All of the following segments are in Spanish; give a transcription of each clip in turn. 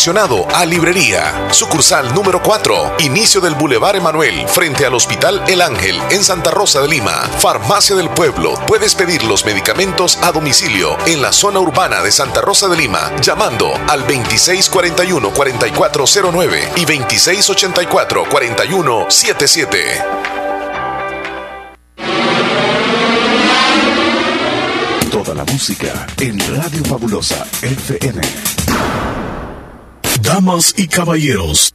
estacionado a librería. Sucursal número 4, inicio del Boulevard Emanuel, frente al Hospital El Ángel, en Santa Rosa de Lima. Farmacia del Pueblo. Puedes pedir los medicamentos a domicilio en la zona urbana de Santa Rosa de Lima, llamando al 2641-4409 y 2684-4177. Toda la música en Radio Fabulosa FM. Damas y caballeros,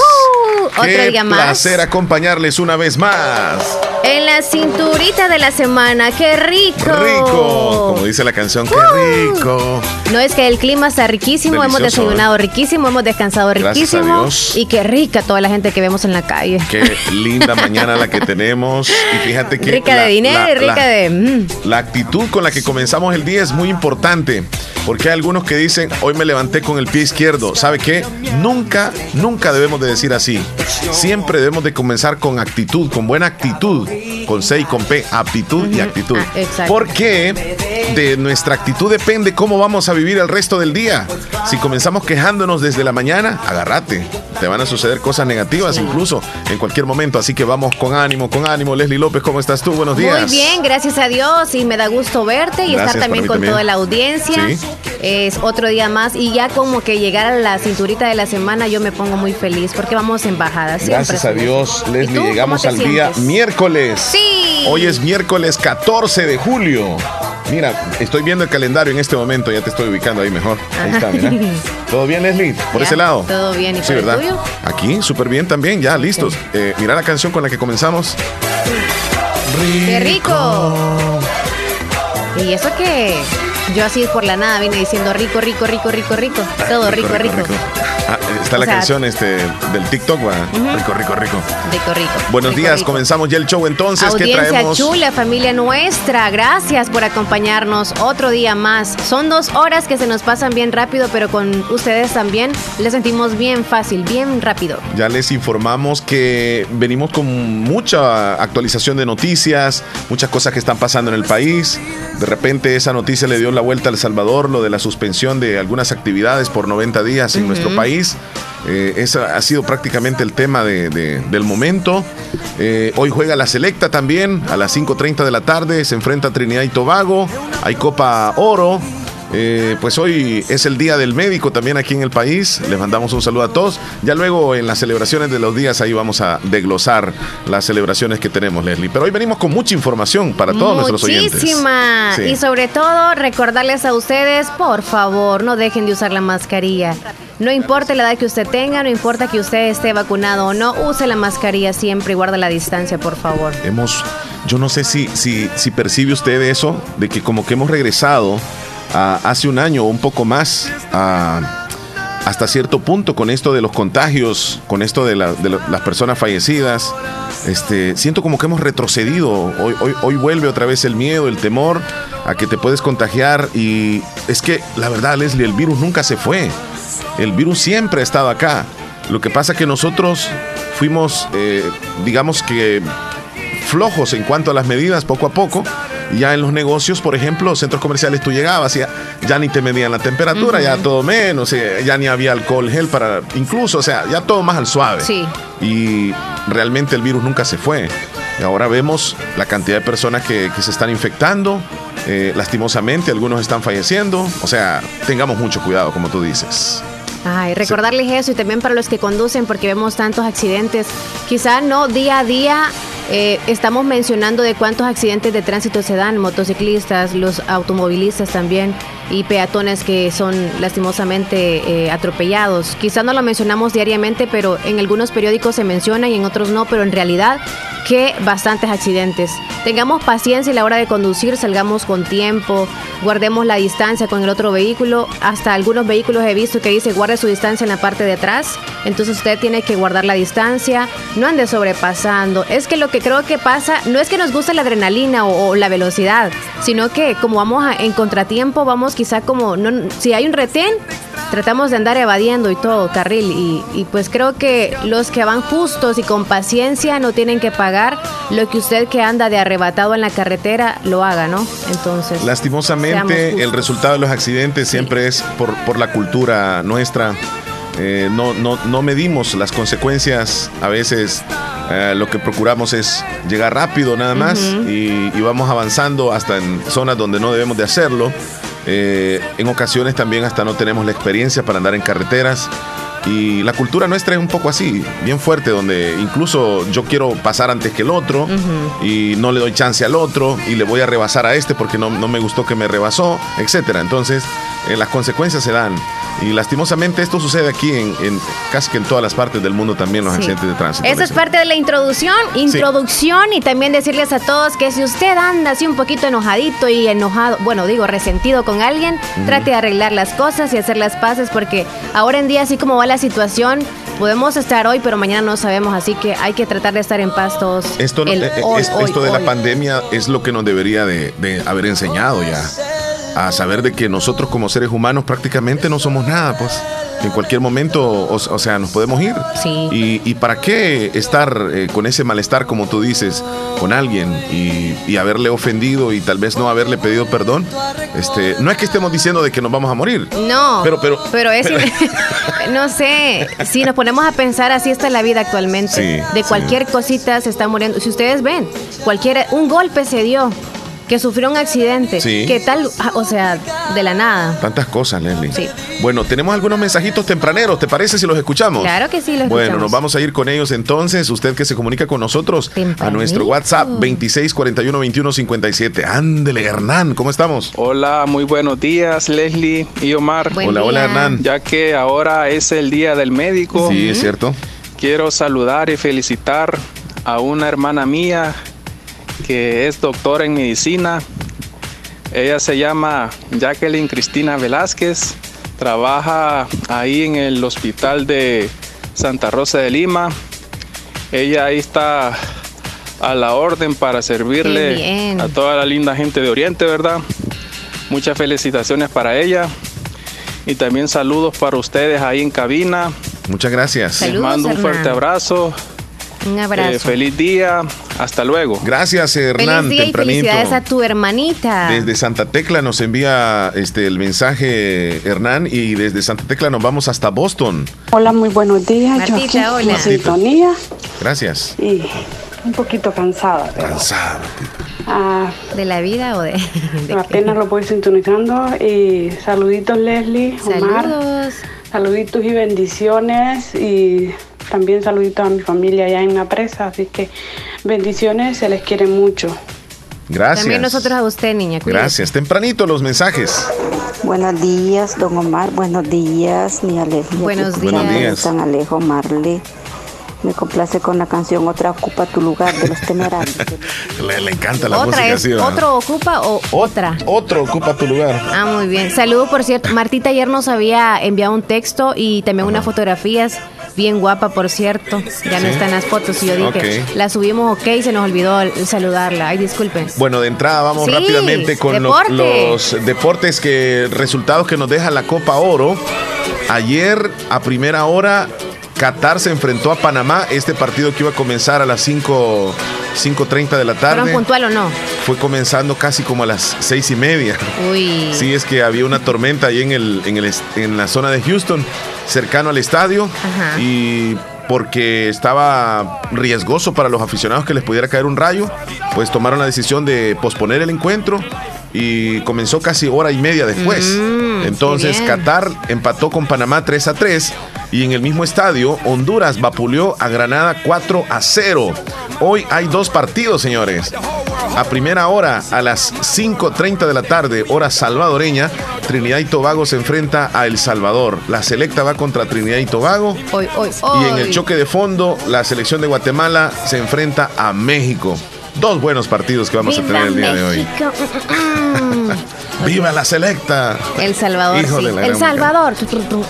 otro Qué día más. placer acompañarles una vez más. En la cinturita de la semana, qué rico. Rico, como dice la canción, qué Uh. rico. No es que el clima está riquísimo, hemos Delicioso, desayunado riquísimo, hemos descansado riquísimo. Y qué rica toda la gente que vemos en la calle. Qué linda mañana la que tenemos. Y fíjate que. rica la- de dinero la- y rica la- de. mm. La actitud con la que comenzamos el día es muy importante, porque hay algunos que dicen, hoy me levanté con el pie izquierdo. ¿Sabe qué? Nunca, nunca debemos de decir así. Siempre debemos de comenzar con actitud, con buena actitud, con C y con P, aptitud y actitud. Ah. Porque de nuestra actitud depende cómo vamos a vivir el resto del día. Si comenzamos quejándonos desde la mañana, agárrate. Te van a suceder cosas negativas incluso en cualquier momento. Así que vamos con ánimo, con ánimo. Leslie López, ¿cómo estás tú? Buenos días. Muy bien, gracias a Dios y me da gusto verte y Gracias, estar también con también. toda la audiencia. Sí. Es otro día más y ya como que llegar a la cinturita de la semana yo me pongo muy feliz porque vamos en bajada. Siempre Gracias a. Dios, ¿Y Leslie, tú, llegamos al día miércoles. Sí. Hoy es miércoles 14 de julio. Mira, estoy viendo el calendario en este momento, ya te estoy ubicando ahí mejor. Ahí está, mira. ¿Todo bien, Leslie? Por Ya, ese lado. todo bien. ¿Y sí, por el ¿verdad? tuyo? Aquí, súper bien también, ya listos. Eh, mira la canción con la que comenzamos. ¡Qué rico! Y eso que yo así por la nada vine diciendo rico, rico, rico, rico, rico. Todo rico, rico. Ah, está O la sea, canción este, del TikTok, va. Rico, rico, rico. Rico, rico. Buenos Rico, días, rico. comenzamos ya el show entonces. ¿Qué Audiencia traemos? chula, familia nuestra, gracias por acompañarnos otro día más. Son dos horas que se nos pasan bien rápido, pero con ustedes también les sentimos bien fácil, bien rápido. Ya les informamos que venimos con mucha actualización de noticias, muchas cosas que están pasando en el país. De repente esa noticia le dio la vuelta a El Salvador, lo de la suspensión de algunas actividades por 90 días en nuestro país. Eh, ese ha sido prácticamente el tema de- del momento. Eh, hoy juega la selecta también a las 5.30 de la tarde. Se enfrenta a Trinidad y Tobago. Hay Copa Oro. Eh, pues hoy es el Día del Médico también aquí en el país. Les mandamos un saludo a todos. Ya luego en las celebraciones de los días ahí vamos a desglosar las celebraciones que tenemos, Leslie. Pero hoy venimos con mucha información para todos nuestros oyentes. Muchísima. Sí. Y sobre todo, recordarles a ustedes, por favor, no dejen de usar la mascarilla. No importa la edad que usted tenga, no importa que usted esté vacunado o no, use la mascarilla siempre y guarda la distancia, por favor. Hemos, yo no sé si, si, si percibe usted eso, de que como que hemos regresado hace un año o un poco más hasta cierto punto con esto de los contagios, con esto de, la- de la- las personas fallecidas. Este, siento como que hemos retrocedido. Hoy, hoy, vuelve otra vez el miedo, el temor a que te puedes contagiar. Y es que la verdad, Leslie, el virus nunca se fue. El virus siempre ha estado acá. Lo que pasa que nosotros fuimos, eh, digamos que flojos en cuanto a las medidas poco a poco. Ya en los negocios, por ejemplo, centros comerciales, tú llegabas y ya, ya ni te medían la temperatura, ya todo menos, eh, ya ni había alcohol gel para, incluso, o sea, ya todo más al suave. Sí. Y realmente el virus nunca se fue. Y ahora vemos la cantidad de personas que, que se están infectando, eh, lastimosamente algunos están falleciendo, o sea, tengamos mucho cuidado, como tú dices. Ay, recordarles eso y también para los que conducen, porque vemos tantos accidentes. Quizá no día a día eh, estamos mencionando de cuántos accidentes de tránsito se dan, motociclistas, los automovilistas también y peatones que son lastimosamente eh, atropellados. Quizá no lo mencionamos diariamente, pero en algunos periódicos se menciona y en otros no, pero en realidad que bastantes accidentes. tengamos paciencia a la hora de conducir, salgamos con tiempo, guardemos la distancia con el otro vehículo. Hasta algunos vehículos he visto que dice guarde su distancia en la parte de atrás. Entonces usted tiene que guardar la distancia, no ande sobrepasando. Es que lo que creo que pasa no es que nos guste la adrenalina o, la velocidad, sino que como vamos en contratiempo, vamos quizá como, no, si hay un retén, tratamos de andar evadiendo y todo, carril. Y, y, pues creo que los que van justos y con paciencia no tienen que pagar lo que usted que anda de arrebatado en la carretera lo haga, ¿no? Entonces. Lastimosamente, el resultado de los accidentes siempre es por, por la cultura nuestra. Eh, no, no, no medimos las consecuencias. A veces eh, lo que procuramos es llegar rápido nada más y, vamos avanzando hasta en zonas donde no debemos de hacerlo. Eh, en ocasiones también hasta no tenemos la experiencia para andar en carreteras. Y la cultura nuestra es un poco así, bien fuerte, donde incluso yo quiero pasar antes que el otro y no le doy chance al otro y le voy a rebasar a este porque no, no me gustó que me rebasó, etcétera. Entonces, las consecuencias se dan. Y lastimosamente esto sucede aquí en, casi que en todas las partes del mundo también los accidentes de tránsito. Eso es parte de la introducción, introducción y también decirles a todos que si usted anda así un poquito enojadito y enojado, bueno, digo resentido con alguien, trate de arreglar las cosas y hacer las paces porque ahora en día así como va la situación, podemos estar hoy, pero mañana no sabemos, así que hay que tratar de estar en paz todos. Esto, eh, eh, esto de la pandemia es lo que nos debería de haber enseñado ya a saber de que nosotros como seres humanos prácticamente no somos nada, pues en cualquier momento, o, sea, nos podemos ir. Sí. Y, para qué estar eh, con ese malestar, como tú dices, con alguien y, haberle ofendido y tal vez no haberle pedido perdón? Este, no es que estemos diciendo de que nos vamos a morir. No. Pero, pero, pero es, no sé, si nos ponemos a pensar, así está la vida actualmente. de cualquier cosita se está muriendo. Si ustedes ven, cualquier, un golpe se dio que sufrió un accidente. Sí. ¿Qué tal? Ah, o sea, de la nada. Tantas cosas, Leslie. Sí. Bueno, tenemos algunos mensajitos tempraneros, ¿te parece si los escuchamos? Claro que sí, los Bueno, nos vamos a ir con ellos entonces. Usted que se comunica con nosotros a nuestro WhatsApp 26412157. Ándele, Hernán, ¿cómo estamos? Hola, muy buenos días, Leslie y Omar. hola, hola, Hernán. Ya que ahora es el día del médico. Sí, es cierto. Quiero saludar y felicitar a una hermana mía que es doctora en medicina. Ella se llama Jacqueline Cristina Velázquez, trabaja ahí en el hospital de Santa Rosa de Lima. Ella ahí está a la orden para servirle a toda la linda gente de Oriente, ¿verdad? Muchas felicitaciones para ella y también saludos para ustedes ahí en cabina. Muchas gracias. Les mando un fuerte abrazo. Un abrazo. Eh, feliz día. Hasta luego. Gracias, Hernán. Feliz día y felicidades a tu hermanita. Desde Santa Tecla nos envía este el mensaje Hernán y desde Santa Tecla nos vamos hasta Boston. Hola, muy buenos días. Martita, hola. sintonía. Gracias. Y un poquito cansada. Cansada. Ah, ¿De la vida o de.? apenas lo voy sintonizando. Y saluditos, Leslie, Omar. Saludos. Saluditos y bendiciones. Y también saluditos a mi familia allá en la presa, así que bendiciones, se les quiere mucho. Gracias. También nosotros a usted, niña. Gracias. Tempranito los mensajes. Buenos días, don Omar. Buenos días, mi Alejo. Buenos días. Buenos días. San Alejo, Marley. Me complace con la canción Otra ocupa tu lugar de los temerarios. le, encanta la ¿Otra música es, ¿Otro ocupa o otra? Otro ocupa tu lugar. Ah, muy bien. Saludo, por cierto. Martita ayer nos había enviado un texto y también unas fotografías bien guapa, por cierto. Ya no están las fotos y yo dije, la subimos ok, se nos olvidó saludarla. Ay, disculpen. Bueno, de entrada vamos rápidamente con los deportes que resultados que nos deja la Copa Oro. Ayer a primera hora Qatar se enfrentó a Panamá, este partido que iba a comenzar a las 5 5.30 de la tarde. ¿Fueron puntual o no? Fue comenzando casi como a las seis y media. Uy. Sí, es que había una tormenta ahí en, el, en, el, en la zona de Houston cercano al estadio y porque estaba riesgoso para los aficionados que les pudiera caer un rayo, pues tomaron la decisión de posponer el encuentro y comenzó casi hora y media después. Mm, Entonces Qatar empató con Panamá 3 a 3 y en el mismo estadio Honduras vapuleó a Granada 4 a 0. Hoy hay dos partidos, señores. A primera hora, a las 5.30 de la tarde, hora salvadoreña, Trinidad y Tobago se enfrenta a El Salvador. La selecta va contra Trinidad y Tobago. Hoy, hoy, y en el choque de fondo, la selección de Guatemala se enfrenta a México. Dos buenos partidos que vamos a tener el día de hoy. ¡Viva la selecta! El Salvador, sí. El Salvador.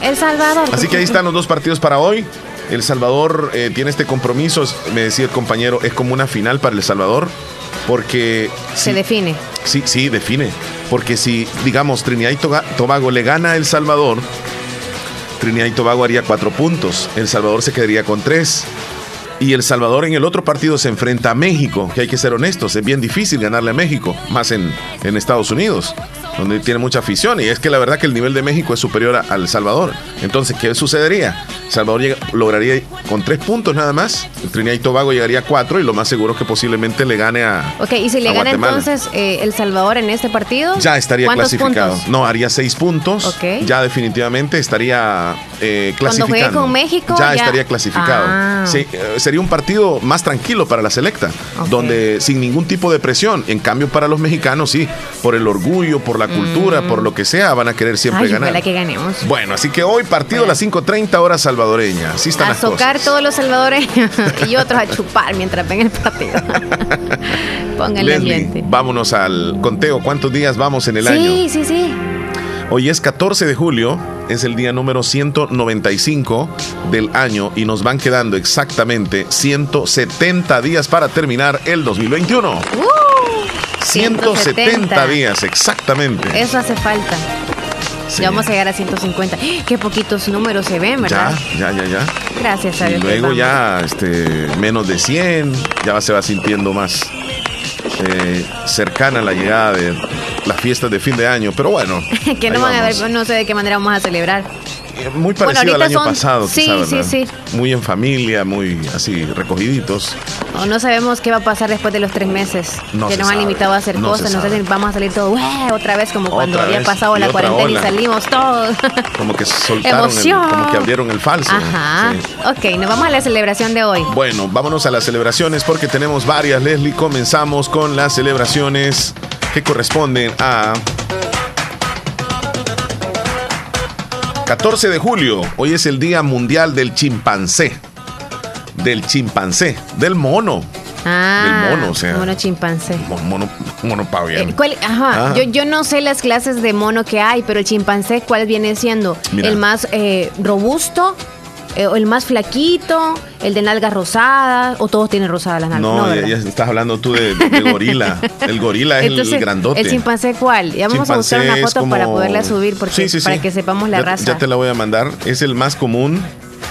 El Salvador. Así que ahí están los dos partidos para hoy. El Salvador eh, tiene este compromiso, me decía el compañero, es como una final para El Salvador, porque... Se define. Sí, sí, define. Porque si, digamos, Trinidad y Tobago le gana a El Salvador, Trinidad y Tobago haría cuatro puntos. El Salvador se quedaría con tres. Y El Salvador en el otro partido se enfrenta a México, que hay que ser honestos, es bien difícil ganarle a México, más en, Estados Unidos, donde tiene mucha afición. Y es que la verdad que el nivel de México es superior al Salvador. Entonces, ¿qué sucedería? Salvador llega- lograría con tres puntos nada más, Trinidad y Tobago llegaría a cuatro y lo más seguro que posiblemente le gane a... Ok, y si le gana Guatemala. entonces eh, El Salvador en este partido. Ya estaría ¿cuántos clasificado. puntos? No, haría seis puntos. Ok. Ya definitivamente estaría eh, Cuando juegue con México, ya, ya- estaría clasificado. Ah. Sí, eh, sería un partido más tranquilo para la selecta, donde sin ningún tipo de presión. En cambio, para los mexicanos, sí, por el orgullo, por la cultura, por lo que sea, van a querer siempre Mm. Ay, ganar. que ganemos. Bueno, así que hoy partido a las 5:30 hora salvadoreña. Así están A las socar cosas. todos los salvadoreños y otros a chupar mientras ven el partido. Pónganle Leslie, ambiente. vámonos al conteo. ¿Cuántos días vamos en el sí, año? sí, sí. Hoy es 14 de julio, es el día número 195 del año y nos van quedando exactamente 170 días para terminar el 2021. 170 170 días, exactamente. Eso hace falta. Sí. Ya vamos a llegar a 150. ¡Ah! Qué poquitos números se ven, ¿verdad? Ya, ya, ya, ya. Gracias a Y Dios. luego vamos. ya este, menos de 100, ya se va sintiendo más eh, cercana la llegada de las fiestas de fin de año. Pero bueno. que no van a ver, no sé de qué manera vamos a celebrar. Muy Bueno, parecido al año son- pasado, sí, quizá, sí, sí. Muy en familia, muy así recogiditos. No sabemos qué va a pasar después de los tres meses No que nos han sabe, limitado a hacer no cosas. No sé si vamos a salir todos otra vez como cuando Otra había vez, pasado y la cuarentena ola. y salimos todos. Como que soltaron, el, Emoción. como que abrieron el falso. Ajá. Sí. Ok, nos vamos a la celebración de hoy. Bueno, vámonos a las celebraciones porque tenemos varias, Leslie. Comenzamos con las celebraciones que corresponden a 14 de julio. Hoy es el Día Mundial del Chimpancé. Del chimpancé, del mono. Ah, Del mono, o sea. Mono chimpancé. Mono, mono, paviano. Eh, ¿cuál- ajá, Ah. yo, yo no sé las clases de mono que hay, pero el chimpancé, ¿cuál viene siendo? Mira. ¿El más eh, robusto? Eh, ¿O el más flaquito? ¿El de nalgas rosadas? ¿O todos tienen rosadas las nalgas? No, ya, ¿verdad? ya estás hablando tú de, de gorila. El gorila es el- Entonces, el grandote. ¿El chimpancé cuál? Ya vamos a buscar una foto para poderla subir porque, Sí, sí, para que sepamos la Ya- raza. Ya te la voy a mandar. Es el más común,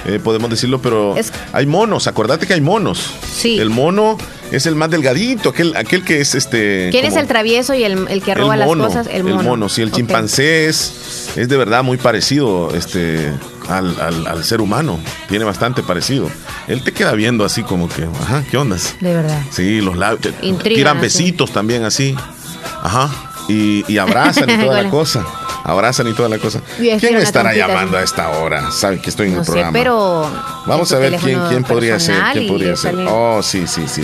eh, podemos decirlo, pero Es- hay monos. Acordate que hay monos. Sí. El mono es el más delgadito, aquel, aquel que es este. ¿Quién es el travieso y el, el que roba el mono, las cosas? El mono. sí, el Ok. chimpancé es, es de verdad muy parecido este, al, al- al ser humano. Tiene bastante parecido. Él te queda viendo así como que, ajá, ¿qué ondas? De verdad. Sí, los labios. Intrigan, Tiran besitos también así. Ajá. Y, y abrazan y toda la cosa. Abrazan y toda la cosa. ¿Quién estará llamando a esta hora? Sabe que estoy en No el sé, programa. pero. Vamos a ver quién, quién podría ser. ¿Quién podría ser? Oh, sí, sí, sí.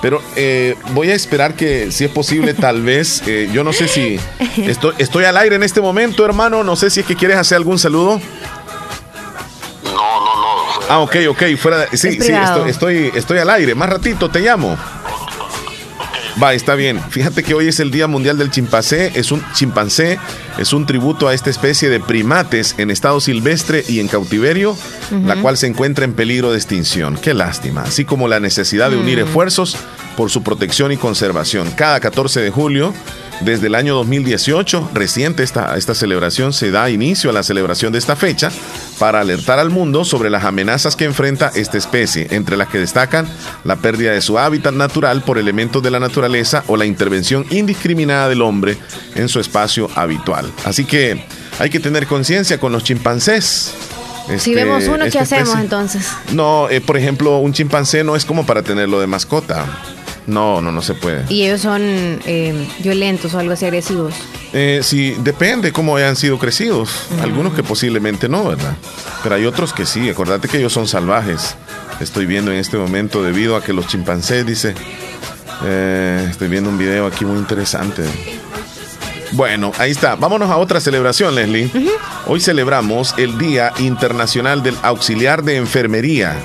Pero eh, voy a esperar que, si es posible, tal vez. eh, yo no sé si. Estoy, estoy al aire en este momento, hermano. No sé si es que quieres hacer algún saludo. Ah, ok, ok. Fuera de- sí, Es sí, estoy, estoy, estoy al aire. Más ratito te llamo. Va, está bien. Fíjate que hoy es el Día Mundial del Chimpancé. Es un chimpancé, es un tributo a esta especie de primates en estado silvestre y en cautiverio, la cual se encuentra en peligro de extinción. Qué lástima. Así como la necesidad de unir esfuerzos por su protección y conservación. Cada 14 de julio, desde el año 2018, reciente esta, esta celebración, se da inicio a la celebración de esta fecha para alertar al mundo sobre las amenazas que enfrenta esta especie, entre las que destacan la pérdida de su hábitat natural por elementos de la naturaleza o la intervención indiscriminada del hombre en su espacio habitual. Así que hay que tener conciencia con los chimpancés. Si Este, vemos uno, ¿qué hacemos entonces? No, eh, por ejemplo, un chimpancé no es como para tenerlo de mascota. No, no, no se puede. Y ellos son eh, violentos o algo así agresivos. Eh, sí, depende cómo hayan sido crecidos. Algunos que posiblemente no, ¿verdad? Pero hay otros que sí. Acordate que ellos son salvajes. Estoy viendo en este momento debido a que los chimpancés, dice. eh, estoy viendo un video aquí muy interesante. Bueno, ahí está. Vámonos a otra celebración, Leslie. Hoy celebramos el Día Internacional del Auxiliar de Enfermería.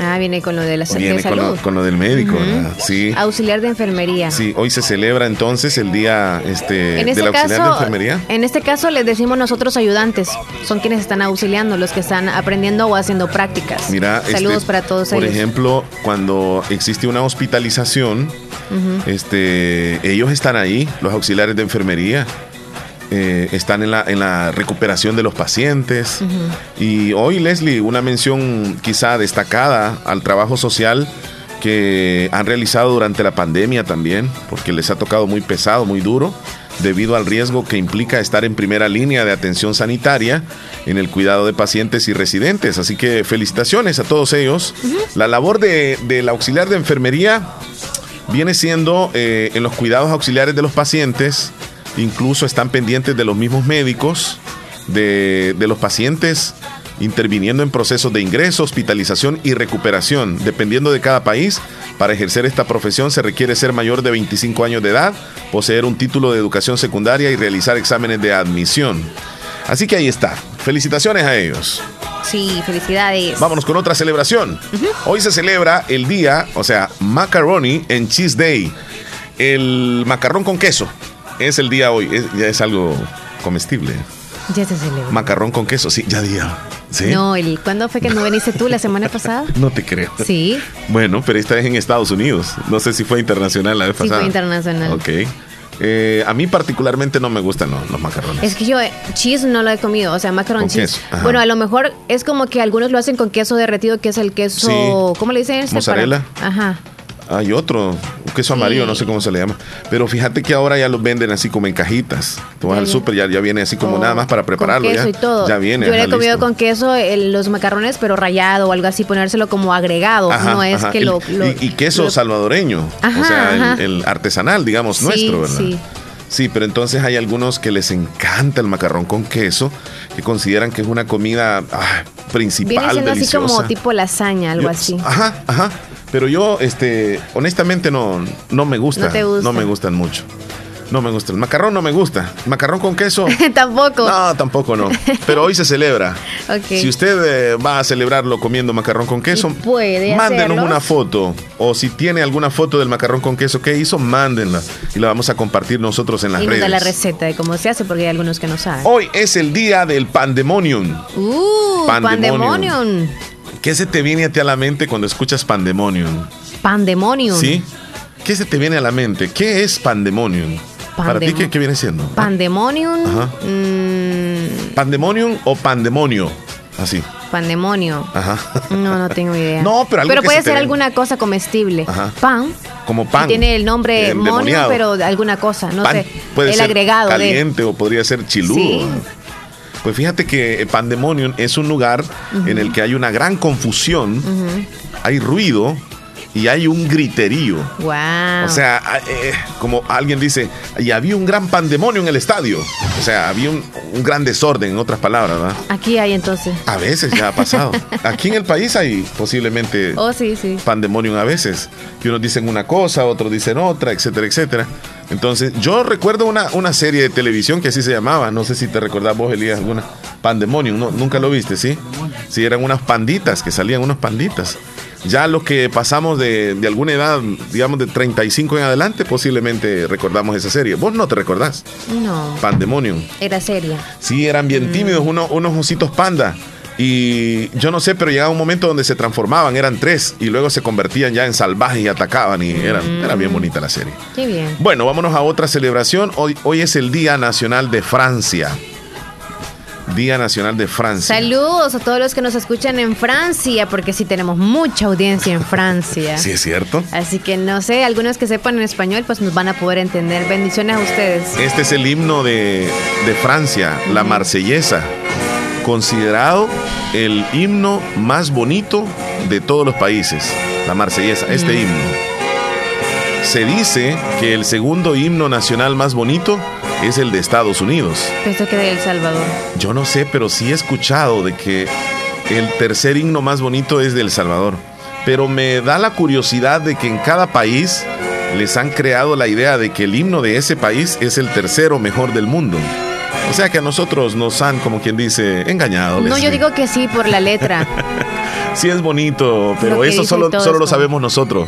Ah, viene con lo de la de Viene con salud. lo, con lo del médico. Sí. Auxiliar de enfermería. Sí, hoy se celebra entonces el día este, En del este auxiliar de enfermería. en este caso les decimos nosotros ayudantes, son quienes están auxiliando, los que están aprendiendo o haciendo prácticas. Mira, saludos este, para todos por ellos. ejemplo, cuando existe una hospitalización, este, ellos están ahí, los auxiliares de enfermería, eh, están en la, en la recuperación de los pacientes. Y hoy, Leslie, una mención quizá destacada al trabajo social que han realizado durante la pandemia también, porque les ha tocado muy pesado, muy duro, debido al riesgo que implica estar en primera línea de atención sanitaria en el cuidado de pacientes y residentes. Así que felicitaciones a todos ellos. La labor de- del auxiliar de enfermería viene siendo eh, en los cuidados auxiliares de los pacientes, incluso están pendientes de los mismos médicos, de, de los pacientes, interviniendo en procesos de ingreso, hospitalización y recuperación. Dependiendo de cada país, para ejercer esta profesión se requiere ser mayor de 25 años de edad, poseer un título de educación secundaria y realizar exámenes de admisión. Así que ahí está. Felicitaciones a ellos. Sí, felicidades. Vámonos con otra celebración. Hoy se celebra el día, o sea, Macaroni and Cheese Day. El macarrón con queso es el día hoy. Es, ya es algo comestible. Ya se celebra. Macarrón con queso, sí, ya día. ¿Sí? No, Eli, ¿cuándo fue que no viniste tú la semana pasada? No te creo. Sí, Bueno, pero esta vez en Estados Unidos. No sé si fue internacional la vez sí pasada. fue internacional. Ok. Eh, a mí particularmente no me gustan los, los macarrones. Es que yo eh, cheese no lo he comido, o sea, macaron Con cheese. queso. Bueno, a lo mejor es como que algunos lo hacen con queso derretido, que es el queso, Sí. ¿cómo le dicen? este? Mozzarella. Para- Ajá. Hay otro, queso amarillo, no sé cómo se le llama. Pero fíjate que ahora ya los venden así como en cajitas. Tú vas al súper, ya, ya viene así como Oh, nada más para prepararlo. Con queso ya, y todo. ya viene. Yo le he comido listo. con queso el- los macarrones, pero rayado o algo así, ponérselo como agregado. Ajá, no es ajá. que lo, lo- y, y queso lo- salvadoreño. Ajá, o sea, el- artesanal, digamos, Sí, nuestro, ¿verdad? sí. Sí, pero entonces hay algunos que les encanta el macarrón con queso, que consideran que es una comida ah, principal, Viene siendo así como tipo lasaña, algo Yo- así. Ajá, ajá. Pero yo, este, honestamente no, no me gusta. No te gusta. No me gustan mucho. No me gusta. El macarrón no me gusta. Macarrón con queso. Tampoco. No, tampoco no. Pero hoy se celebra. Si usted eh, va a celebrarlo comiendo macarrón con queso, puede mándenos hacerlo. una foto. O si tiene alguna foto del macarrón con queso que hizo, mándenla. Y la vamos a compartir nosotros en las y redes. da la receta de cómo se hace, porque hay algunos que no saben. Hoy es el día del pandemonium. Uh, Pandemonium. pandemonium. ¿Qué se te viene a ti a la mente cuando escuchas pandemonium? Pandemonium. ¿Sí? ¿Qué se te viene a la mente? ¿Qué es pandemonium? Para ti, ¿qué, qué viene siendo? Pandemonium. Ajá. mm, ¿Pandemonium o pandemonio? Así. pandemonio. Ajá. No, no tengo idea. No, pero algo que puede se ser alguna cosa comestible. Ajá. Pan. Como pan. Y tiene el nombre Eh, monio, pero alguna cosa, no Pan sé. puede el ser agregado de. caliente o podría ser chiludo. Sí. Pues fíjate que Pandemonium es un lugar en el que hay una gran confusión, hay ruido y hay un griterío. Wow. O sea, eh, como alguien dice, y había un gran pandemonio en el estadio. O sea, había un, un gran desorden, en otras palabras, ¿verdad? Aquí hay entonces. A veces ya ha pasado. Aquí en el país hay posiblemente Oh, sí, sí. pandemonium a veces. Que unos dicen una cosa, otros dicen otra, etcétera, etcétera. Entonces, yo recuerdo una, una serie de televisión que así se llamaba. No sé si te recordás vos, Elías, alguna. Pandemonium, ¿no? nunca lo viste, ¿sí? Sí, eran unas panditas, que salían unas panditas. Ya los que pasamos de, de alguna edad, digamos de 35 en adelante, posiblemente recordamos esa serie. Vos no te recordás. No. Pandemonium. Era seria. Sí, eran bien tímidos, unos, unos ositos panda. Y yo no sé, pero llegaba un momento donde se transformaban, eran tres, y luego se convertían ya en salvajes y atacaban, y eran, era bien bonita la serie. Qué bien. Bueno, vámonos a otra celebración. Hoy, hoy es el Día Nacional de Francia. Día Nacional de Francia. Saludos a todos los que nos escuchan en Francia, porque sí tenemos mucha audiencia en Francia. Sí, es cierto. Así que no sé, algunos que sepan en español, pues nos van a poder entender. Bendiciones a ustedes. Este es el himno de, de Francia, la marsellesa, considerado el himno más bonito de todos los países, la marsellesa, este himno. Se dice que el segundo himno nacional más bonito es el de Estados Unidos. Pensé que de El Salvador. Yo no sé, pero sí he escuchado de que el tercer himno más bonito es de El Salvador. Pero me da la curiosidad de que en cada país les han creado la idea de que el himno de ese país es el tercero mejor del mundo. O sea que a nosotros nos han, como quien dice, engañado. No, yo digo que sí por la letra. Sí es bonito, pero eso solo, solo lo sabemos nosotros.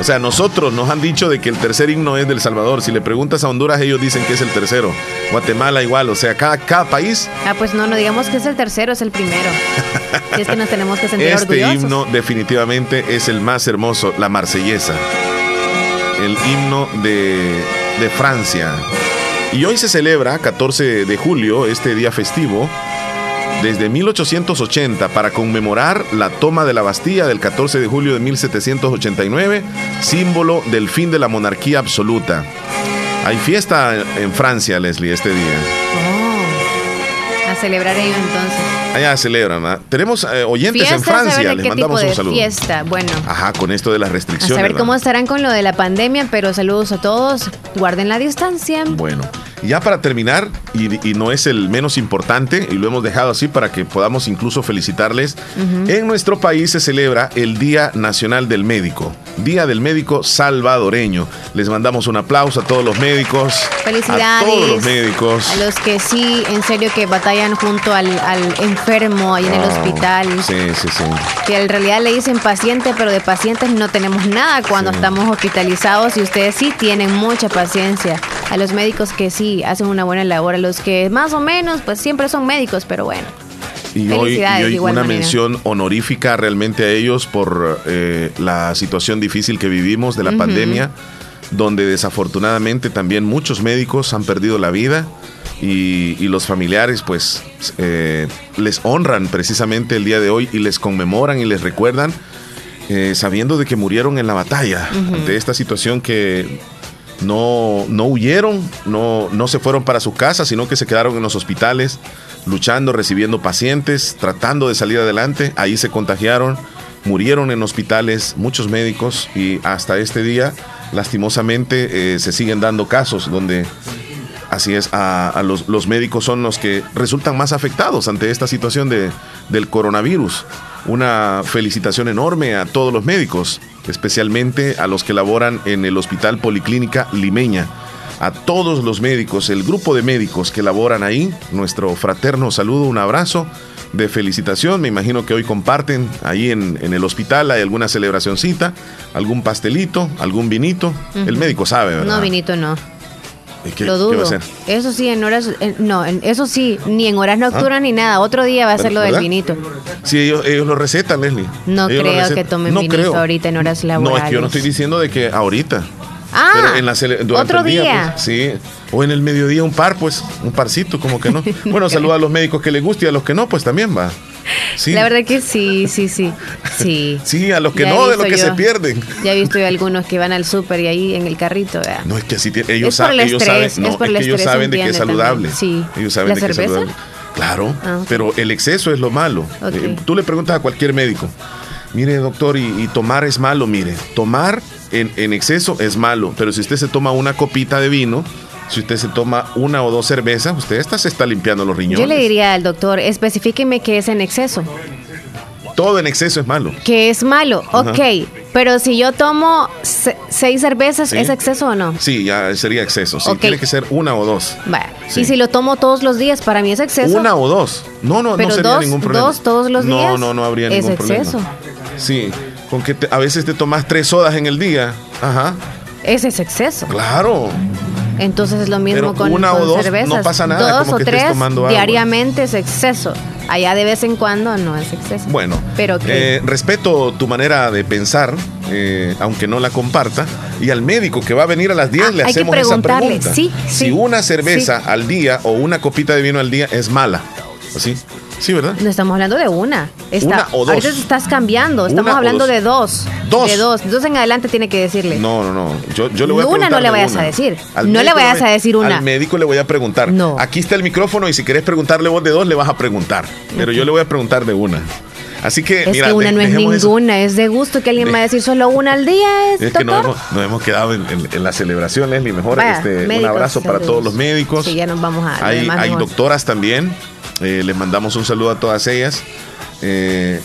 O sea, nosotros nos han dicho de que el tercer himno es del Salvador. Si le preguntas a Honduras, ellos dicen que es el tercero. Guatemala igual. O sea, cada, cada país, Ah, pues no, no digamos que es el tercero, es el primero. Y es que nos tenemos que sentir este orgullosos. himno definitivamente es el más hermoso, la marsellesa. El himno de, de Francia. Y hoy se celebra, 14 de julio, este día festivo, desde 1880 para conmemorar la toma de la Bastilla del 14 de julio de 1789, símbolo del fin de la monarquía absoluta. Hay fiesta en Francia, Leslie, este día. A celebrar ellos entonces. Allá celebran. ¿ah? Tenemos eh, oyentes Fiesta, en Francia, saber les mandamos un saludo. fiesta. Bueno, Ajá, con esto de las a restricciones. saber ¿verdad? cómo estarán con lo de la pandemia, pero saludos a todos. Guarden la distancia. Bueno, ya para terminar, y, y no es el menos importante, y lo hemos dejado así para que podamos incluso felicitarles, en nuestro país se celebra el Día Nacional del Médico, Día del Médico Salvadoreño. Les mandamos un aplauso a todos los médicos. Felicidades. A todos los médicos. A los que sí, en serio, que batallan junto al, al enfermo ahí en el Ah, hospital. Sí, sí, sí. Que en realidad le dicen paciente, pero de pacientes no tenemos nada cuando Sí. estamos hospitalizados y ustedes sí tienen mucha paciencia. A los médicos que sí hacen una buena labor, a los que más o menos, pues siempre son médicos, pero bueno. Y hoy, y hoy una manera. mención honorífica realmente a ellos por eh, la situación difícil que vivimos de la Ujú. pandemia, donde desafortunadamente también muchos médicos han perdido la vida y, y los familiares pues eh, les honran precisamente el día de hoy y les conmemoran y les recuerdan eh, sabiendo de que murieron en la batalla Ujú. ante esta situación que no, no huyeron, no, no se fueron para sus casas, sino que se quedaron en los hospitales, luchando, recibiendo pacientes, tratando de salir adelante. Ahí se contagiaron, murieron en hospitales muchos médicos y hasta este día, lastimosamente, eh, se siguen dando casos donde... Así es, a, los, los médicos son los que resultan más afectados ante esta situación de, del coronavirus. Una felicitación enorme a todos los médicos, especialmente a los que laboran en el Hospital Policlínica Limeña. A todos los médicos, el grupo de médicos que laboran ahí, nuestro fraterno saludo, un abrazo de felicitación. Me imagino que hoy comparten ahí en, en el hospital, hay alguna celebracioncita, algún pastelito, algún vinito. El médico sabe, ¿verdad? No, Vinito, no. ¿Y qué- Lo qué dudo. va a hacer? Eso sí, en horas. en- no, en- eso sí, ni en horas nocturnas ni nada. Otro día va a ser lo del vinito. Sí, ellos, ellos lo recetan, Leslie. No Ellos creo que tomen No vinito creo. ahorita en horas laborales. No, es que yo no estoy diciendo de que ahorita. Ah, pero en la otro día. día. pues, sí. O en el mediodía un par, pues. Un parcito, como que no. Bueno, saluda a los médicos que les guste y a los que no, pues también va. Sí. La verdad que sí, sí, sí. Sí. Sí, a los que Ya no, de los que se pierden. Ya he visto yo algunos que van al súper y ahí en el carrito, ¿verdad? No, es que así ellos, Es por el ellos estrés, saben, no, es por el que ellos saben de que es saludable. Sí. Ellos saben ¿La de que es cerveza? saludable. Claro, Ah, pero el exceso es lo malo. Eh, tú le preguntas a cualquier médico, mire doctor, y, y tomar es malo, mire, tomar en, en exceso es malo, pero si usted se toma una copita de vino, si usted se toma una o dos cervezas, usted está, se está limpiando los riñones. Yo le diría al doctor, especifíqueme qué es en exceso. Todo en exceso es malo. Que es malo, Ajá. ok. Pero si yo tomo se- seis cervezas, Sí. ¿es exceso o no? Sí, ya sería exceso. Sí, tiene que ser una o dos. Sí. Y si lo tomo todos los días, para mí es exceso. Una o dos. No, no, Pero no sería dos- ningún problema. dos todos los No, días no, no habría es ningún exceso. problema. Sí, con que te- a veces te tomas tres sodas en el día. Ajá, Ese es exceso. claro. Entonces es lo mismo Pero con, una o dos, cervezas. no pasa nada, Dos como o que estés tres tomando diariamente es exceso. Allá de vez en cuando no es exceso. Bueno, Pero que eh, respeto tu manera de pensar, eh, aunque no la comparta. Y al médico que va a venir a las 10 le Ah, hay que hacemos esa preguntarle. pregunta. Sí, si sí, una cerveza sí. al día o una copita de vino al día es mala. ¿Así? Sí, ¿verdad? no estamos hablando de una. Está, Una o dos. Ahorita estás cambiando. Estamos Una hablando dos. de dos. Dos. De dos. Entonces en adelante tiene que decirle. No, no, no. Yo, yo le voy a Una no le vayas una. a decir. Al No le vayas a decir una. Al médico le voy a preguntar. No. Aquí está el micrófono y si querés preguntarle vos de dos, le vas a preguntar. Pero yo le voy a preguntar de una. Así que, Es mira, que una de- no es eso. ninguna, es de gusto que alguien va a decir solo una al día. Es, Es que nos hemos, nos hemos quedado en, en- en la celebración, Leslie. Mejor Vaya, este, un abrazo para todos los médicos. Sí, ya nos vamos a. Hay, hay doctoras también. Eh, les mandamos un saludo a todas ellas. eh,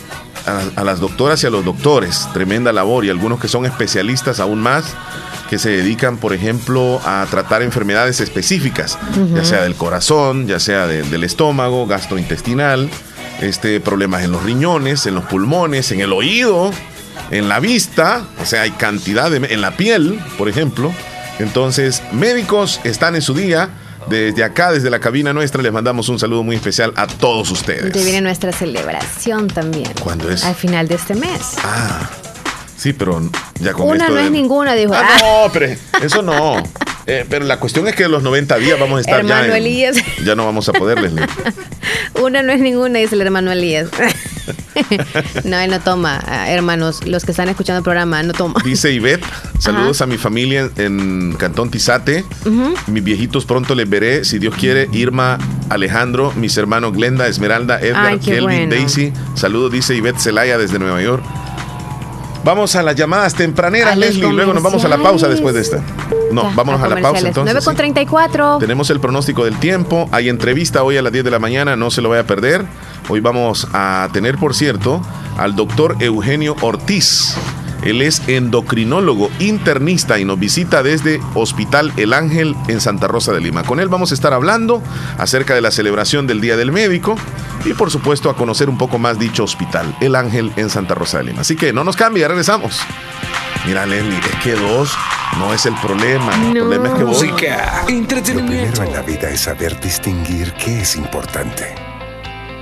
a, a las doctoras y a los doctores. Tremenda labor. Y algunos que son especialistas aún más. Que se dedican, por ejemplo, a tratar enfermedades específicas. Ya sea del corazón, ya sea de- del estómago, gastrointestinal. este, problemas en los riñones, en los pulmones, en el oído, en la vista, o sea, hay cantidad de... en la piel, por ejemplo. Entonces, médicos están en su día. Desde acá, desde la cabina nuestra, les mandamos un saludo muy especial a todos ustedes. Te viene nuestra celebración también. ¿Cuándo es? Al final de este mes. Ah, sí, pero ya con Una esto no de- es ninguna, dijo. Ah, Ah, no, pero eso no. Eh, pero la cuestión es que los 90 días vamos a estar ya. Hermano en- Elías. Ya no vamos a poder, Leslie. Una no es ninguna, dice el hermano Elías. no, él no toma, ah, hermanos. Los que están escuchando el programa, no toma. Dice Ivette, saludos a mi familia en Cantón Tizate. Mis viejitos pronto les veré, si Dios quiere. Irma, Alejandro, mis hermanos Glenda, Esmeralda, Edgar, Ay, Kelvin, bueno. Daisy. Saludos, dice Ivette Celaya desde Nueva York. Vamos a las llamadas tempraneras, A Leslie. Luego nos vamos a la pausa después de esta. No, Ya, vámonos a la pausa entonces. 9 con sí. 34. Tenemos el pronóstico del tiempo. Hay entrevista hoy a las 10 de la mañana, no se lo vaya a perder. Hoy vamos a tener, por cierto, al doctor Eugenio Ortiz. Él es endocrinólogo internista y nos visita desde Hospital El Ángel en Santa Rosa de Lima. Con él vamos a estar hablando acerca de la celebración del Día del Médico y por supuesto a conocer un poco más dicho hospital, El Ángel en Santa Rosa de Lima. Así que no nos cambie, ya regresamos. Mira, Leslie, es que dos no es el problema. El problema es que vos... Lo primero en la vida es saber distinguir qué es importante.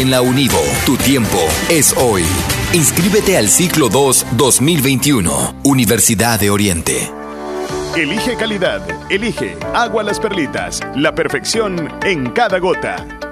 en la Univo. Tu tiempo es hoy. Inscríbete al ciclo 2 2021, Universidad de Oriente. Elige calidad, elige Agua Las Perlitas, la perfección en cada gota.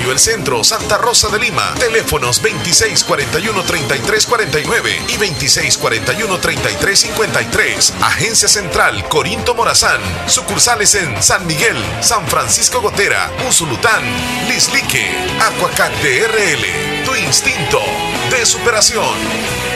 El Centro, Santa Rosa de Lima. Teléfonos 2641-3349 y 2641-3353. Agencia Central Corinto Morazán. Sucursales en San Miguel, San Francisco Gotera, Usulután, Lislique, Aquacat de RL. Tu instinto de superación.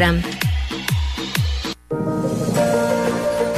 Instagram.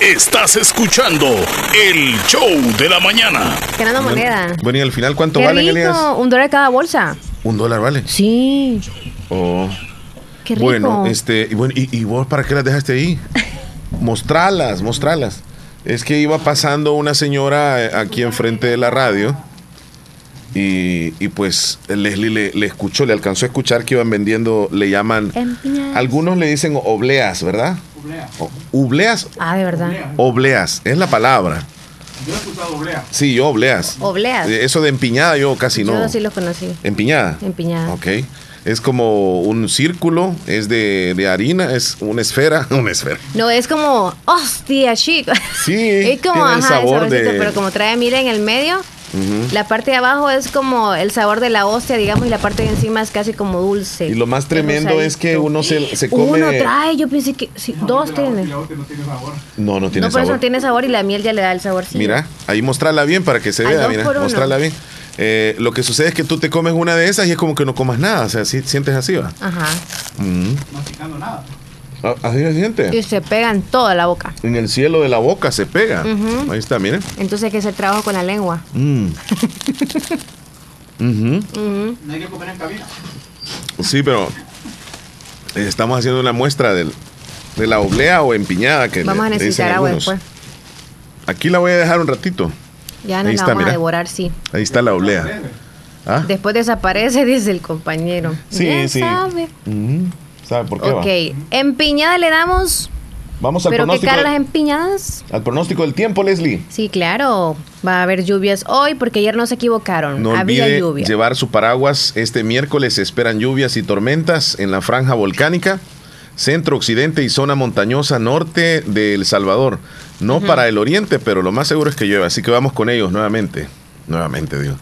Estás escuchando el show de la mañana. Ganando moneda. Bueno, y al final, ¿cuánto Qué valen, rico, Elías? un dólar cada bolsa. Un dólar vale. Sí. Oh. Qué rico. Bueno, este, y, bueno, y, y vos para qué las dejaste ahí? mostralas, mostralas. Es que iba pasando una señora eh, aquí enfrente de la radio y, y pues Leslie le, le escuchó, le alcanzó a escuchar que iban vendiendo, le llaman, Empinadas. algunos le dicen obleas, ¿verdad? O- Ubleas, Ah, de verdad. obleas, es la palabra. Yo he escuchado oblea. Sí, yo obleas. Obleas. Eh, Eso de empiñada yo casi no. Yo sí los conocí. Empiñada. Empiñada. Ok. Es como un círculo, es de, de harina, es una esfera. Una esfera. No, es como, hostia, chico. Sí, es como, tiene el ajá, sabor de- pero como trae mira en el medio, La parte de abajo es como el sabor de la hostia, digamos, y la parte de encima es casi como dulce. Y lo más tremendo es que uno se, se come. Uno trae, yo pensé que sí, dos tiene. No, no tiene no, por eso sabor. no tiene sabor y la miel ya le da el sabor. Mira, ahí mostrarla bien para que se vea, mira, mostrarla bien. Eh, lo que sucede es que tú te comes una de esas y es como que no comas nada, o sea, si sientes así, va. Ajá. Mm. Masticando nada. Ah, Así se siente. Y se pega en toda la boca. En el cielo de la boca se pega. Ahí está, miren. Entonces hay que hacer trabajo con la lengua. Mm. No hay que comer en cabina. Sí, pero estamos haciendo una muestra del, de la oblea o empiñada que Vamos a le- necesitar agua después. Aquí la voy a dejar un ratito. Ya no Ahí la está, vamos mira. a devorar, sí. Ahí está la oblea. ¿Ah? Después desaparece, dice el compañero. Sí, Ya sí. sabe. ¿Sabe por qué va? Ok, empiñada le damos. Vamos al ¿Pero qué pronóstico, cara las empiñadas? al pronóstico del tiempo, Leslie. Sí, claro. Va a haber lluvias hoy porque ayer no se equivocaron. No Había lluvia. llevar su paraguas. Este miércoles se esperan lluvias y tormentas en la franja volcánica, centro, occidente y zona montañosa norte de El Salvador. No para el oriente, pero lo más seguro es que llueva. Así que vamos con ellos nuevamente. Nuevamente, digo.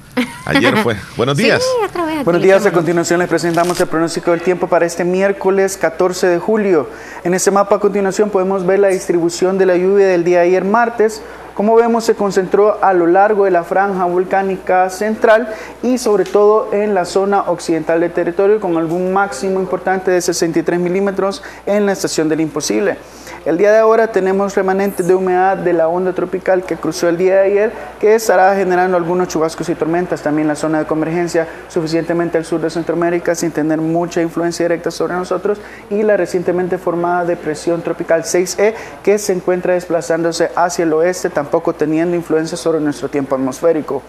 Ayer fue. Buenos días. Sí, otra vez. Buenos días, a continuación les presentamos el pronóstico del tiempo para este miércoles 14 de julio. En este mapa a continuación podemos ver la distribución de la lluvia del día de ayer martes. Como vemos se concentró a lo largo de la franja volcánica central y sobre todo en la zona occidental del territorio con algún máximo importante de 63 milímetros en la estación del imposible. El día de ahora tenemos remanentes de humedad de la onda tropical que cruzó el día de ayer, que estará generando algunos chubascos y tormentas. También la zona de convergencia suficientemente al sur de Centroamérica sin tener mucha influencia directa sobre nosotros y la recientemente formada depresión tropical 6E que se encuentra desplazándose hacia el oeste, tampoco teniendo influencia sobre nuestro tiempo atmosférico.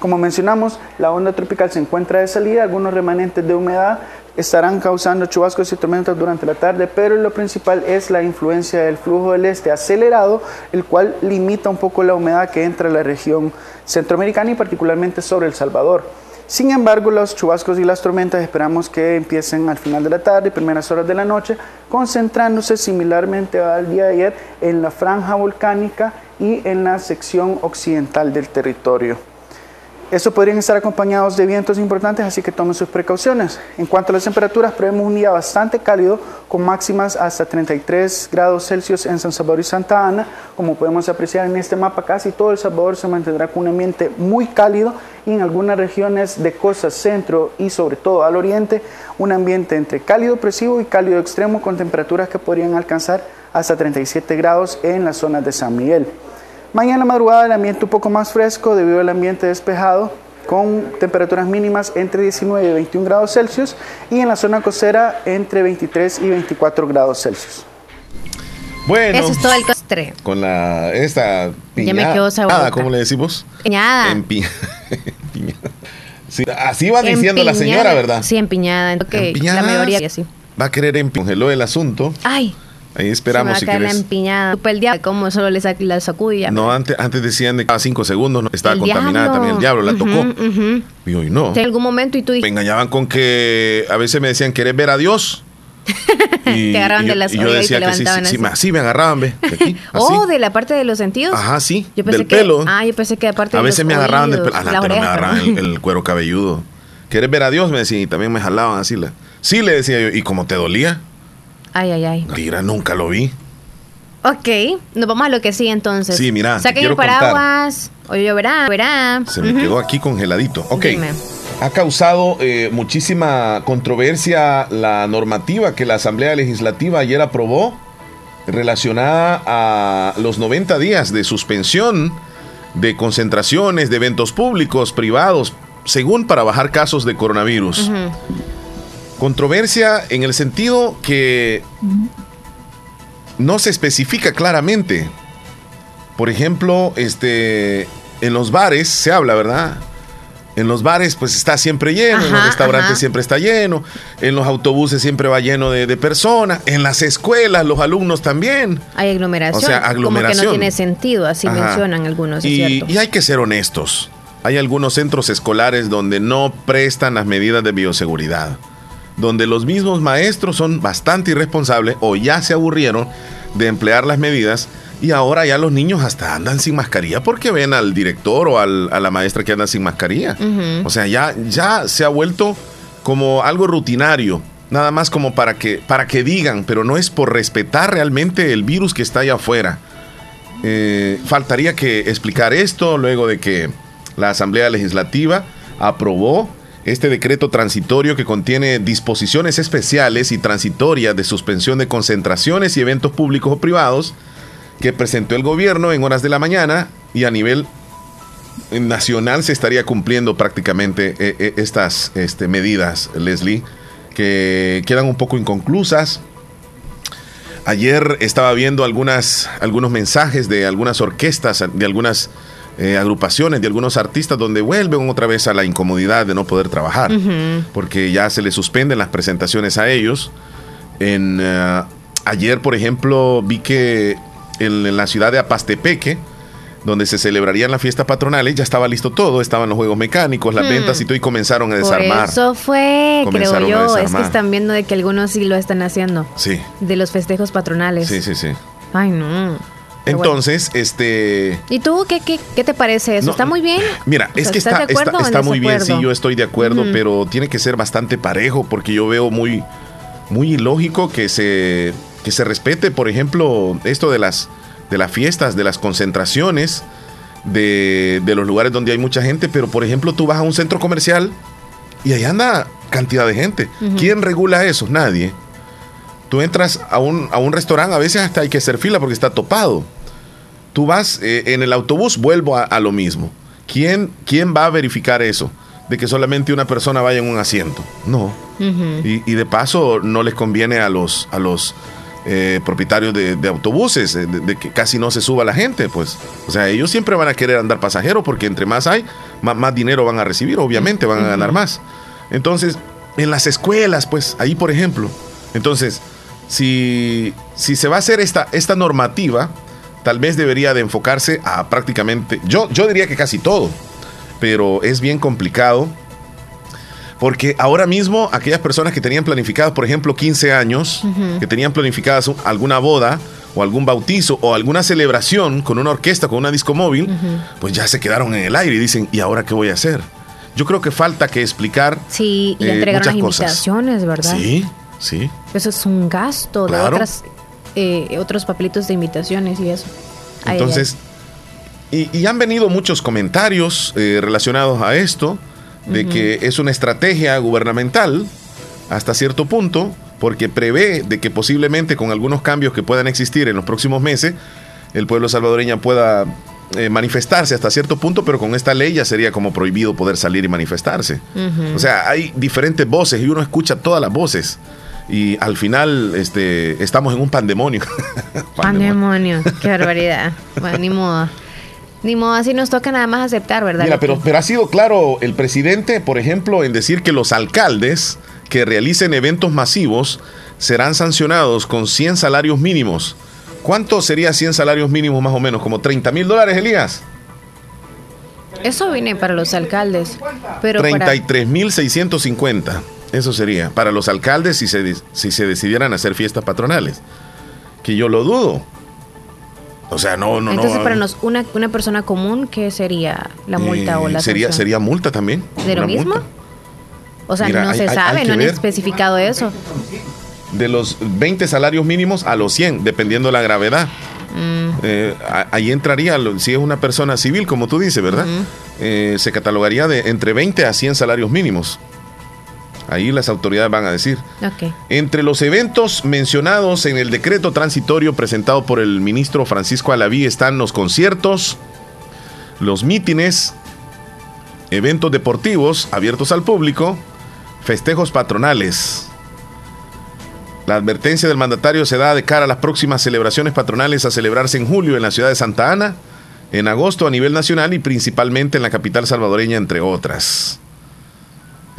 Como mencionamos, la onda tropical se encuentra de salida, algunos remanentes de humedad estarán causando chubascos y tormentas durante la tarde, pero lo principal es la influencia del flujo del este acelerado, el cual limita un poco la humedad que entra a la región centroamericana y particularmente sobre El Salvador. Sin embargo, los chubascos y las tormentas esperamos que empiecen al final de la tarde y primeras horas de la noche, concentrándose similarmente al día de ayer en la franja volcánica y en la sección occidental del territorio. Estos podrían estar acompañados de vientos importantes, así que tomen sus precauciones. En cuanto a las temperaturas, prevemos un día bastante cálido, con máximas hasta 33 grados Celsius en San Salvador y Santa Ana. Como podemos apreciar en este mapa, casi todo El Salvador se mantendrá con un ambiente muy cálido y en algunas regiones de costa centro y sobre todo al oriente, un ambiente entre cálido opresivo y cálido extremo con temperaturas que podrían alcanzar hasta 37 grados en las zonas de San Miguel. Mañana madrugada el ambiente un poco más fresco debido al ambiente despejado con temperaturas mínimas entre 19 y 21 grados Celsius y en la zona costera entre 23 y 24 grados Celsius. Bueno. Eso es todo el... postre. Con la, esta Ya me piñada, boca. ¿cómo le decimos? Empiñada. Empi- Empiñada. Sí, así va diciendo la señora. ¿verdad? Sí, empiñada. Empiñadas. la mayoría así. Va a querer empi- congeló el asunto. Ay, Ahí se me esperamos va a si caer la quieres. empiñada. El diablo, como solo le sac- la sacudí ya. No, antes, antes decían de cada cinco segundos no, estaba El contaminada diablo. también. El diablo la Ujú, tocó. ujú. Y hoy no. En algún momento y tú Me dijiste, engañaban con que a veces me decían, ¿querés ver a Dios? Y, Te agarraban y de yo- las y yo orejas y decía te que sí, sí, así. me- así me agarraban, ve. de aquí, oh, de la parte de los sentidos. Ajá, sí. Yo pensé del que, pelo. Ah, yo pensé que aparte a de veces los me agarraban del pelo. Ah, no, pero me agarraban el, el cuero cabelludo. ¿Quieres ver a Dios? Me decían, y también me jalaban así. La... Sí, le decía yo. ¿Y cómo te dolía? Ay, ay, ay. Tira, nunca lo vi. Ok, nos vamos a lo que sigue entonces. Sí, mira, Saquen el quiero contar. paraguas. Hoy lloverá, verá. Se me quedó aquí congeladito. Ok. Dime. Ha causado eh, muchísima controversia la normativa que la Asamblea Legislativa ayer aprobó relacionada a los 90 días de suspensión de concentraciones, de eventos públicos, privados, según para bajar casos de coronavirus. Controversia en el sentido que no se especifica claramente. Por ejemplo, este, en los bares se habla, ¿verdad? En los bares pues está siempre lleno, en los restaurantes ajá. siempre está lleno, en los autobuses siempre va lleno de, de personas, en las escuelas los alumnos también. Hay aglomeración. O sea, Como que aglomeración. no tiene sentido, así Ajá. mencionan algunos, es Y, cierto. y hay que ser honestos. Hay algunos centros escolares donde no prestan las medidas de bioseguridad, donde los mismos maestros son bastante irresponsables o ya se aburrieron de emplear las medidas y ahora ya los niños hasta andan sin mascarilla porque ven al director o al- a la maestra que anda sin mascarilla. O sea, ya, ya se ha vuelto como algo rutinario, nada más como para que, para que digan, pero no es por respetar realmente el virus que está allá afuera. Eh, faltaría que explicar esto luego de que la Asamblea Legislativa aprobó este decreto transitorio que contiene disposiciones especiales y transitorias de suspensión de concentraciones y eventos públicos o privados que presentó el gobierno en horas de la mañana y a nivel nacional se estaría cumpliendo prácticamente eh, eh, estas este, medidas, Leslie, que quedan un poco inconclusas. Ayer estaba viendo algunas, algunos mensajes de algunas orquestas, de algunas eh, agrupaciones, de algunos artistas, donde vuelven otra vez a la incomodidad de no poder trabajar, porque ya se les suspenden las presentaciones a ellos. En, eh, ayer, por ejemplo, vi que en, en la ciudad de Apastepeque, donde se celebrarían las fiestas patronales, ya estaba listo todo, estaban los juegos mecánicos, las Hmm. ventas y todo, y comenzaron a Por desarmar. eso fue, Comenzaron creo yo. Es que están viendo de que algunos sí lo están haciendo. Sí, De los festejos patronales. sí, sí, sí. Ay, no. Bueno. Entonces, este... ¿Y tú qué, qué, qué te parece eso? No, ¿Está muy bien? Mira, O es sea, que ¿estás está, está, muy bien, sí, yo estoy de acuerdo, Ujú. pero tiene que ser bastante parejo porque yo veo muy, muy ilógico que se, que se respete, por ejemplo, esto de las, de las fiestas, de las concentraciones, de, de los lugares donde hay mucha gente, pero por ejemplo tú vas a un centro comercial y ahí anda cantidad de gente. ¿Quién regula eso? Nadie. Tú entras a un, a un restaurante, a veces hasta hay que hacer fila porque está topado. Tú vas eh, en el autobús, vuelvo a, a lo mismo. ¿Quién, ¿Quién va a verificar eso? De que solamente una persona vaya en un asiento. No. Y, y de paso no les conviene a los, a los eh, propietarios de, de autobuses eh, de, de que casi no se suba la gente, pues. O sea, ellos siempre van a querer andar pasajeros porque entre más hay, más, más dinero van a recibir, obviamente van a ganar más. Entonces, en las escuelas, pues, ahí por ejemplo. Entonces, si, si se va a hacer esta, esta normativa, tal vez debería de enfocarse a prácticamente, yo, yo diría que casi todo, pero es bien complicado porque ahora mismo aquellas personas que tenían planificadas, por ejemplo, 15 años, que tenían planificadas un- alguna boda o algún bautizo o alguna celebración con una orquesta, con una disco móvil, pues ya se quedaron en el aire y dicen, ¿y ahora qué voy a hacer? Yo creo que falta que explicar. Sí, y eh, entregaron las muchas cosas. invitaciones, ¿verdad? Sí, sí. Eso es un gasto de otras, eh, otros papelitos de invitaciones y eso. Ay, ay, Entonces, y, y han venido muchos comentarios eh, relacionados a esto, de que es una estrategia gubernamental hasta cierto punto, porque prevé de que posiblemente con algunos cambios que puedan existir en los próximos meses, el pueblo salvadoreño pueda eh, manifestarse hasta cierto punto, pero con esta ley ya sería como prohibido poder salir y manifestarse. O sea, hay diferentes voces y uno escucha todas las voces. Y al final este, estamos en un pandemonio. Pandemonio, qué barbaridad. Bueno, ni modo. Ni modo, así nos toca nada más aceptar, ¿verdad? Mira, pero, pero ha sido claro el presidente, por ejemplo, en decir que los alcaldes que realicen eventos masivos serán sancionados con 100 salarios mínimos. ¿Cuánto sería 100 salarios mínimos más o menos? ¿Como 30 mil dólares, Elías? Eso viene para los alcaldes. Pero para, 33 mil 650. Eso sería para los alcaldes si se, si se decidieran hacer fiestas patronales. Que yo lo dudo. O sea, no, no, entonces no. para nos, una, una persona común, ¿qué sería la multa o eh, la sería, sanción? sería multa también. ¿De lo mismo? multa. O sea, Mira, no hay- se hay- sabe, hay no han ver. especificado eso. De los 20 salarios mínimos a los 100, dependiendo de la gravedad. Mm, Eh, ahí entraría, si es una persona civil, como tú dices, ¿verdad? Eh, se catalogaría de entre 20 a 100 salarios mínimos. Ahí las autoridades van a decir. ok. Entre los eventos mencionados en el decreto transitorio presentado por el ministro Francisco Alaví están los conciertos, los mítines, eventos deportivos abiertos al público, festejos patronales. La advertencia del mandatario se da de cara a las próximas celebraciones patronales a celebrarse en julio en la ciudad de Santa Ana, en agosto a nivel nacional y principalmente en la capital salvadoreña, entre otras.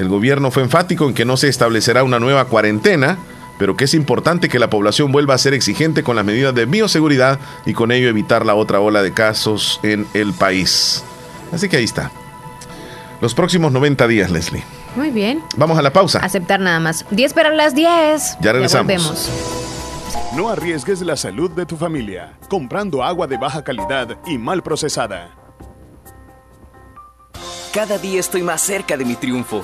El gobierno fue enfático en que no se establecerá una nueva cuarentena, pero que es importante que la población vuelva a ser exigente con las medidas de bioseguridad y con ello evitar la otra ola de casos en el país. Así que ahí está. Los próximos 90 días, Leslie. Muy bien. Vamos a la pausa. Aceptar nada más. 10 para las 10. Ya regresamos. volvemos. No arriesgues la salud de tu familia comprando agua de baja calidad y mal procesada. Cada día estoy más cerca de mi triunfo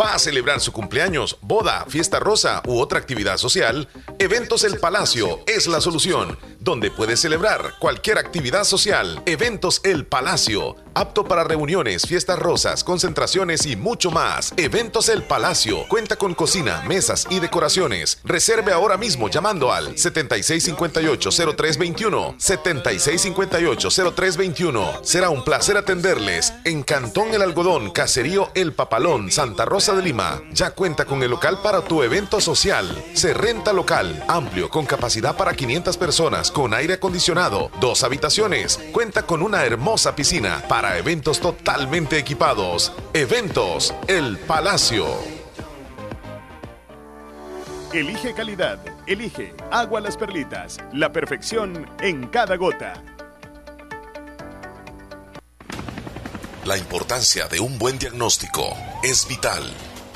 ¿Va a celebrar su cumpleaños, boda, fiesta rosa u otra actividad social? Eventos El Palacio es la solución, donde puedes celebrar cualquier actividad social. Eventos El Palacio, apto para reuniones, fiestas rosas, concentraciones y mucho más. Eventos El Palacio cuenta con cocina, mesas y decoraciones. Reserve ahora mismo llamando al 7658-0321. 7658-0321. Será un placer atenderles en Cantón El Algodón, Caserío El Papalón, Santa Rosa de Lima. Ya cuenta con el local para tu evento social. Se renta local, amplio, con capacidad para 500 personas, con aire acondicionado, dos habitaciones. Cuenta con una hermosa piscina para eventos totalmente equipados. Eventos El Palacio. Elige calidad, elige agua las perlitas, la perfección en cada gota. La importancia de un buen diagnóstico es vital.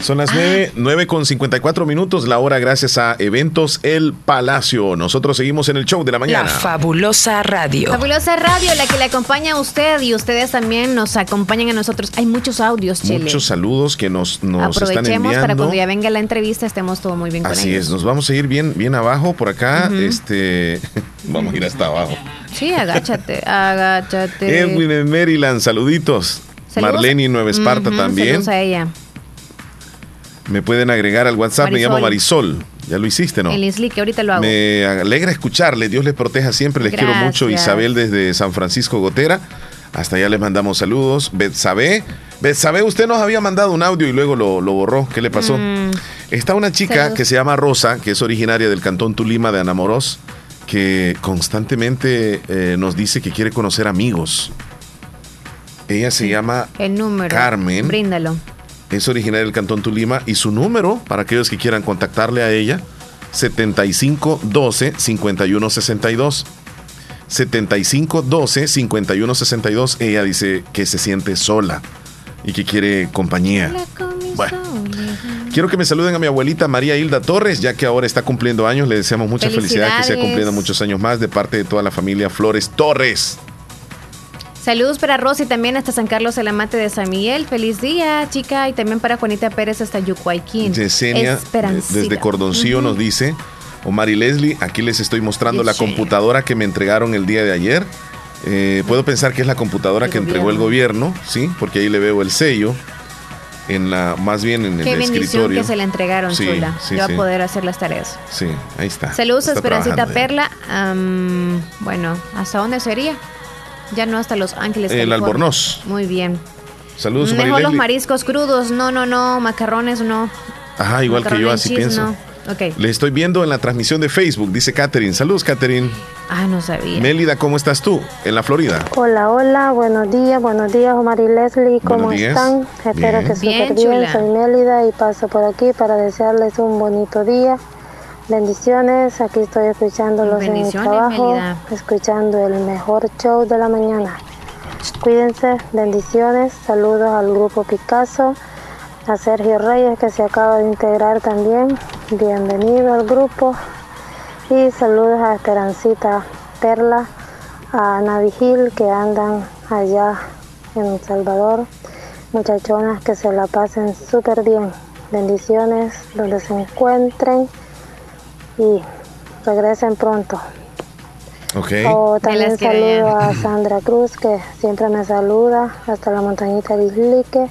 Son las 9, 9 con 54 minutos, la hora gracias a Eventos El Palacio. Nosotros seguimos en el show de la mañana. La fabulosa radio. Fabulosa radio, la que le acompaña a usted y ustedes también nos acompañan a nosotros. Hay muchos audios, Chile. Muchos saludos que nos, nos están Aprovechemos enviando. para cuando ya venga la entrevista estemos todo muy bien con Así ellos. es, nos vamos a ir bien, bien abajo por acá. Ujú. Este, vamos a ir hasta abajo. Sí, agáchate, agáchate. Edwin en Maryland, saluditos. Saludos. Marlene en Nueva Esparta Ujú, también. Saludos a ella. Me pueden agregar al WhatsApp, me llamo Marisol. Ya lo hiciste, ¿no? El Isli, que ahorita lo hago. Me alegra escucharle, Dios les proteja siempre, les quiero mucho. Isabel desde San Francisco Gotera, hasta allá les mandamos saludos. Betsabe, Betsabe, usted nos había mandado un audio y luego lo, lo borró, ¿qué le pasó? Mm. Está una chica Saludos. que se llama Rosa, que es originaria del cantón Tulima de Anamoros, que constantemente eh, nos dice que quiere conocer amigos. Ella se llama El número. Carmen. Bríndalo. Es originaria del Cantón Tulima y su número, para aquellos que quieran contactarle a ella, 7512 5162. 7512 5162. Ella dice que se siente sola y que quiere compañía. Bueno, quiero que me saluden a mi abuelita María Hilda Torres, ya que ahora está cumpliendo años. Le deseamos mucha felicidad, que Felicidades. cumpliendo muchos años más de parte de toda la familia Flores Torres. Saludos para Rosy también hasta San Carlos el amate de San Miguel. Feliz día, chica. Y también para Juanita Pérez hasta Yucuayquín. Yesenia, desde Cordoncillo, nos dice, Omar y Leslie, aquí les estoy mostrando la computadora que me entregaron el día de ayer. Eh, puedo pensar que es la computadora que entregó el gobierno, ¿sí? Porque ahí le veo el sello, en la, más bien en el Qué bendición escritorio. que se le entregaron, Sí, chula. sí, Yo a sí. poder hacer las tareas. Sí, ahí está. Saludos a Esperancita. Perla. Am, bueno, ¿hasta dónde sería? Ya no hasta Los Ángeles. El California. Albornoz. Muy bien. Saludos, Mejor los mariscos crudos. No, no, no. Macarrones, no. Ajá, igual que Macarrón yo and así cheese, pienso. no. Ok. Le estoy viendo en la transmisión de Facebook, dice Catherine. Saludos, Catherine. Ah, no sabía. Mélida, ¿cómo estás tú? En la Florida. Hola, hola, buenos días, buenos días Omar y Leslie, ¿cómo Buenos días. están? Espero Bien. que Bien, súper bien, chula. soy Mélida y paso por aquí para desearles un bonito día. Bendiciones, aquí estoy escuchándolos en mi Bendiciones, trabajo, escuchando el mejor show de la mañana. Cuídense, bendiciones, saludos al grupo Picasso, a Sergio Reyes que se acaba de integrar también, bienvenido al grupo. Y saludos a Esperancita Perla, a Navi Gil que andan allá en El Salvador, muchachonas que se la pasen súper bien, bendiciones donde se encuentren y regresen pronto. Ok. O también saludo a Sandra Cruz, que siempre me saluda, hasta la montañita de Islique.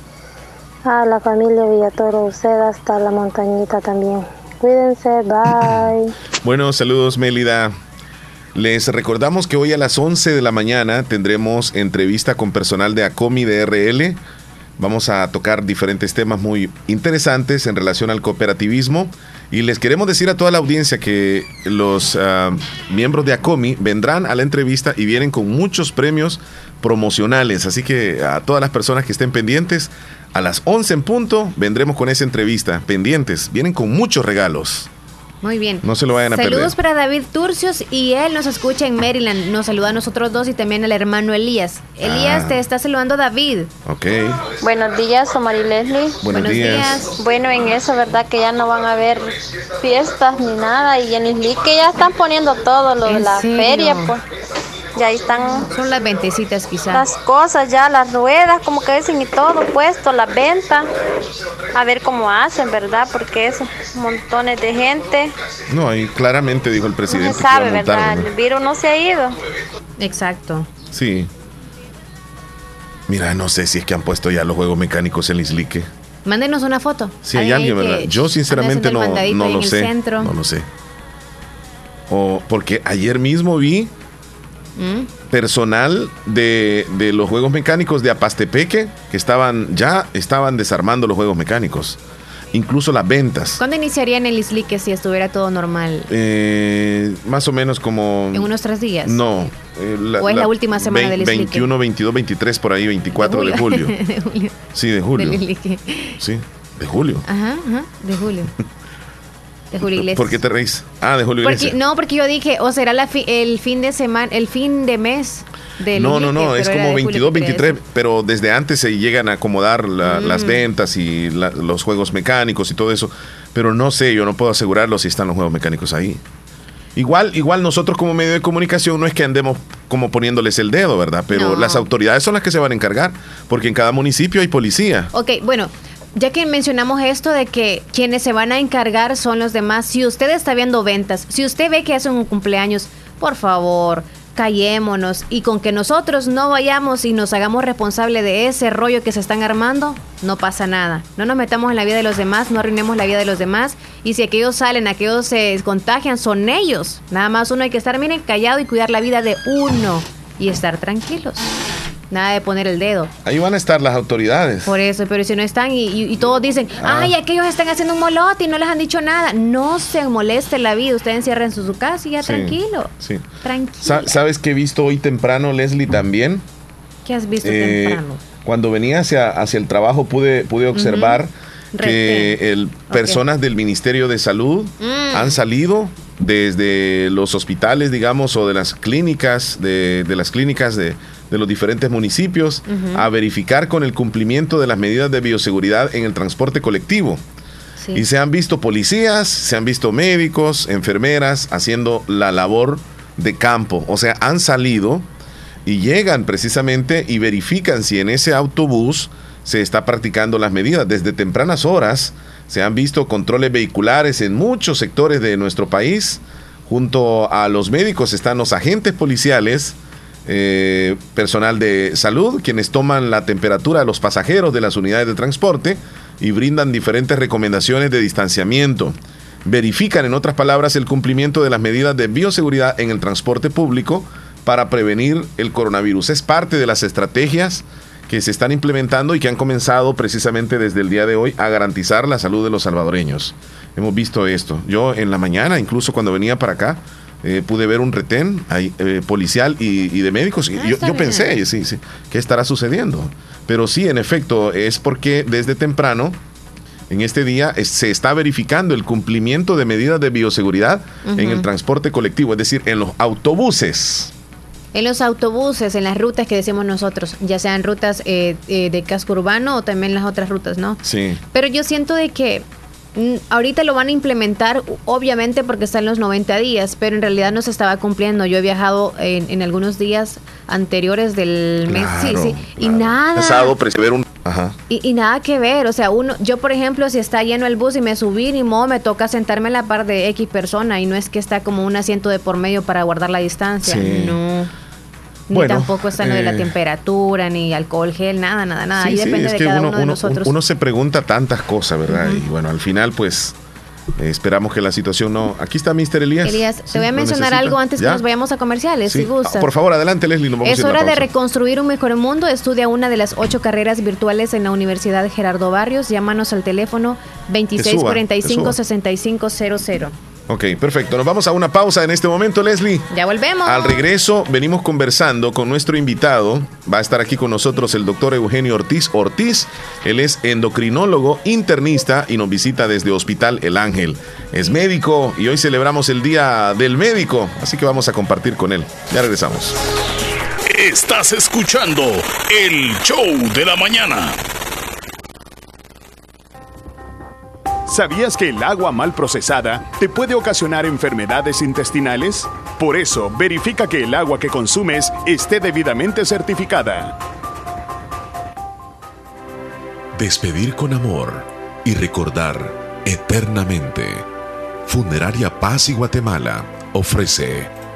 A la familia Villatoro Uceda, hasta la montañita también. Cuídense, bye. Bueno, saludos Mélida. Les recordamos que hoy a las 11 de la mañana tendremos entrevista con personal de ACOMI de RL. Vamos a tocar diferentes temas muy interesantes en relación al cooperativismo. Y les queremos decir a toda la audiencia que los ah, miembros de ACOMI vendrán a la entrevista y vienen con muchos premios promocionales. Así que a todas las personas que estén pendientes, a las 11 en punto vendremos con esa entrevista. Pendientes, vienen con muchos regalos. Muy bien. No se lo vayan a Saludos perder. para David Turcios y él nos escucha en Maryland. Nos saluda a nosotros dos y también al hermano Elías. Elías, Ah. te está saludando David. Ok. Buenos días, Omar y Leslie. Buenos días. Bueno, en eso, ¿verdad? Que ya no van a haber fiestas ni nada. Y en Isli que ya están poniendo todo lo de ¿En la serio? feria, pues. Ya ahí están Son las ventecitas quizás. las cosas, ya las ruedas, como que dicen y todo puesto, las ventas. A ver cómo hacen, ¿verdad? Porque es montones de gente. No, ahí claramente dijo el No presidente se que iba sabe, montar, ¿verdad? ¿no? El virus no se ha ido. Exacto. Sí. Mira, no sé si es que han puesto ya los juegos mecánicos en Islique. Mándenos una foto. Si hay alguien, ¿verdad? Yo sinceramente no, no lo sé. centro. No lo sé. O porque ayer mismo vi ¿Mm? personal de, de los juegos mecánicos de Apastepeque que estaban ya estaban desarmando los juegos mecánicos. Incluso las ventas. ¿Cuándo iniciarían el Islique si estuviera todo normal? Eh, más o menos como... ¿En unos tres días? No. eh, ¿O es la última semana del Islique? 21, 22, 23, por ahí, 24 de julio. de julio. Sí, de julio. Del. Sí, de julio. Ajá, ajá, de julio. De Julio Iglesias. ¿Por qué te reís? Ah, de Julio Porque, Iglesias. no, porque yo dije, o será la fi- el fin de semana, el fin de mes del No, no, no, es como de julio 22, que quería 23, pero desde antes se llegan a acomodar la- Mm. las ventas y la- los juegos mecánicos y todo eso. Pero no sé, yo no puedo asegurarlo si están los juegos mecánicos ahí. Igual, igual nosotros como medio de comunicación no es que andemos como poniéndoles el dedo, ¿verdad? Pero No. las autoridades son las que se van a encargar, porque en cada municipio hay policía. Ok, bueno, ya que mencionamos esto de que quienes se van a encargar son los demás, si usted está viendo ventas, si usted ve que hace un cumpleaños, por favor, callémonos y con que nosotros no vayamos y nos hagamos responsable de ese rollo que se están armando, no pasa nada. No nos metamos en la vida de los demás, no arruinemos la vida de los demás y si aquellos salen, aquellos se contagian, son ellos. Nada más uno hay que estar, miren, callado y cuidar la vida de uno y estar tranquilos. Nada de poner el dedo. Ahí van a estar las autoridades. Por eso, pero si no están y, y- y todos dicen, Ah. ay, aquellos están haciendo un molote y no les han dicho nada. No se moleste la vida, usted encierra en su, su casa y ya Sí, tranquilo. Sí. Tranquilo. Sa- ¿Sabes qué he visto hoy temprano, Leslie, también? ¿Qué has visto Eh, temprano? Cuando venía hacia, hacia el trabajo pude, pude observar que el, personas del Ministerio de Salud Mm. han salido desde los hospitales, digamos, o de las clínicas, de, de las clínicas de, de los diferentes municipios, a verificar con el cumplimiento de las medidas de bioseguridad en el transporte colectivo. Sí. Y se han visto policías, se han visto médicos, enfermeras haciendo la labor de campo. O sea, han salido y llegan precisamente y verifican si en ese autobús se está practicando las medidas. Desde tempranas horas se han visto controles vehiculares en muchos sectores de nuestro país. Junto a los médicos están los agentes policiales, eh, personal de salud, quienes toman la temperatura de los pasajeros de las unidades de transporte y brindan diferentes recomendaciones de distanciamiento. Verifican, en otras palabras, el cumplimiento de las medidas de bioseguridad en el transporte público para prevenir el coronavirus. Es parte de las estrategias que se están implementando y que han comenzado precisamente desde el día de hoy a garantizar la salud de los salvadoreños. Hemos visto esto. Yo en la mañana, incluso cuando venía para acá, eh, pude ver un retén ahí, eh, policial y, y de médicos. Y Ah, yo, pensé, sí, sí, ¿qué estará sucediendo? Pero sí, en efecto, es porque desde temprano, en este día, es- se está verificando el cumplimiento de medidas de bioseguridad en el transporte colectivo, es decir, en los autobuses. En los autobuses, en las rutas que decimos nosotros, ya sean rutas eh, de casco urbano o también las otras rutas, ¿no? Sí. Pero yo siento de que ahorita lo van a implementar, obviamente porque están los 90 días, pero en realidad no se estaba cumpliendo. Yo he viajado en, en algunos días anteriores del mes, sí, Claro, sí, y nada. Pasado, un... Ajá. Y, y nada que ver, o sea, uno, yo por ejemplo, si está lleno el bus y me subí, ni modo, me toca sentarme en la par de X persona y no es que está como un asiento de por medio para guardar la distancia, Sí. no. Ni Bueno, tampoco está lo de la eh, temperatura, ni alcohol gel, nada, nada, nada. Sí, Ahí sí, depende es de que cada uno, uno, de nosotros. uno se pregunta tantas cosas, ¿verdad? Y bueno, al final, pues, eh, esperamos que la situación no... Aquí está Mr. Elías. Elías, Sí, te voy a ¿lo mencionar algo antes ¿Ya? que nos vayamos a comerciales, Sí. si. Ah, Por favor, adelante, Leslie. Nos vamos Es a hora de reconstruir un mejor mundo. Estudia una de las ocho carreras virtuales en la Universidad Gerardo Barrios. Llámanos al teléfono Que suba, que suba. 2645-6500. Ok, perfecto. Nos vamos a una pausa en este momento, Leslie. Ya volvemos. Al regreso venimos conversando con nuestro invitado. Va a estar aquí con nosotros el doctor Eugenio Ortiz Ortiz. Él es endocrinólogo, internista y nos visita desde Hospital El Ángel. Es médico y hoy celebramos el Día del Médico, así que vamos a compartir con él. Ya regresamos. Estás escuchando el show de la mañana. ¿Sabías que el agua mal procesada te puede ocasionar enfermedades intestinales? Por eso, verifica que el agua que consumes esté debidamente certificada. Despedir con amor y recordar eternamente. Funeraria Paz y Guatemala ofrece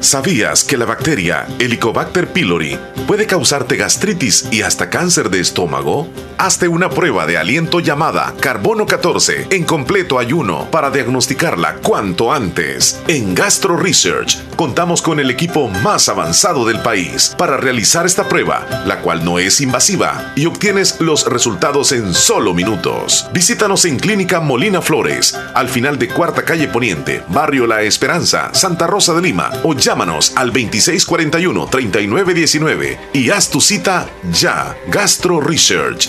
¿Sabías que la bacteria Helicobacter pylori puede causarte gastritis y hasta cáncer de estómago? Hazte una prueba de aliento llamada Carbono 14 en completo ayuno para diagnosticarla cuanto antes. En Gastro Research contamos con el equipo más avanzado del país para realizar esta prueba, la cual no es invasiva y obtienes los resultados en solo minutos. Visítanos en Clínica Molina Flores, al final de Cuarta Calle Poniente, Barrio La Esperanza, Santa Rosa de Lima o llámanos al 2641-3919 y haz tu cita ya. Gastro Research.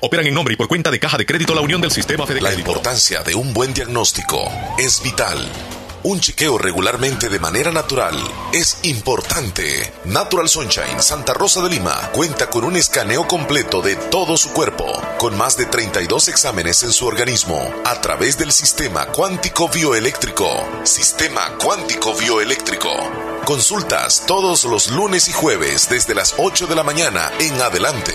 operan en nombre y por cuenta de Caja de Crédito La Unión del Sistema Fede La importancia de un buen diagnóstico es vital. Un chequeo regularmente de manera natural es importante. Natural Sunshine Santa Rosa de Lima cuenta con un escaneo completo de todo su cuerpo, con más de 32 exámenes en su organismo, a través del sistema cuántico bioeléctrico. Sistema cuántico bioeléctrico. Consultas todos los lunes y jueves desde las 8 de la mañana en adelante.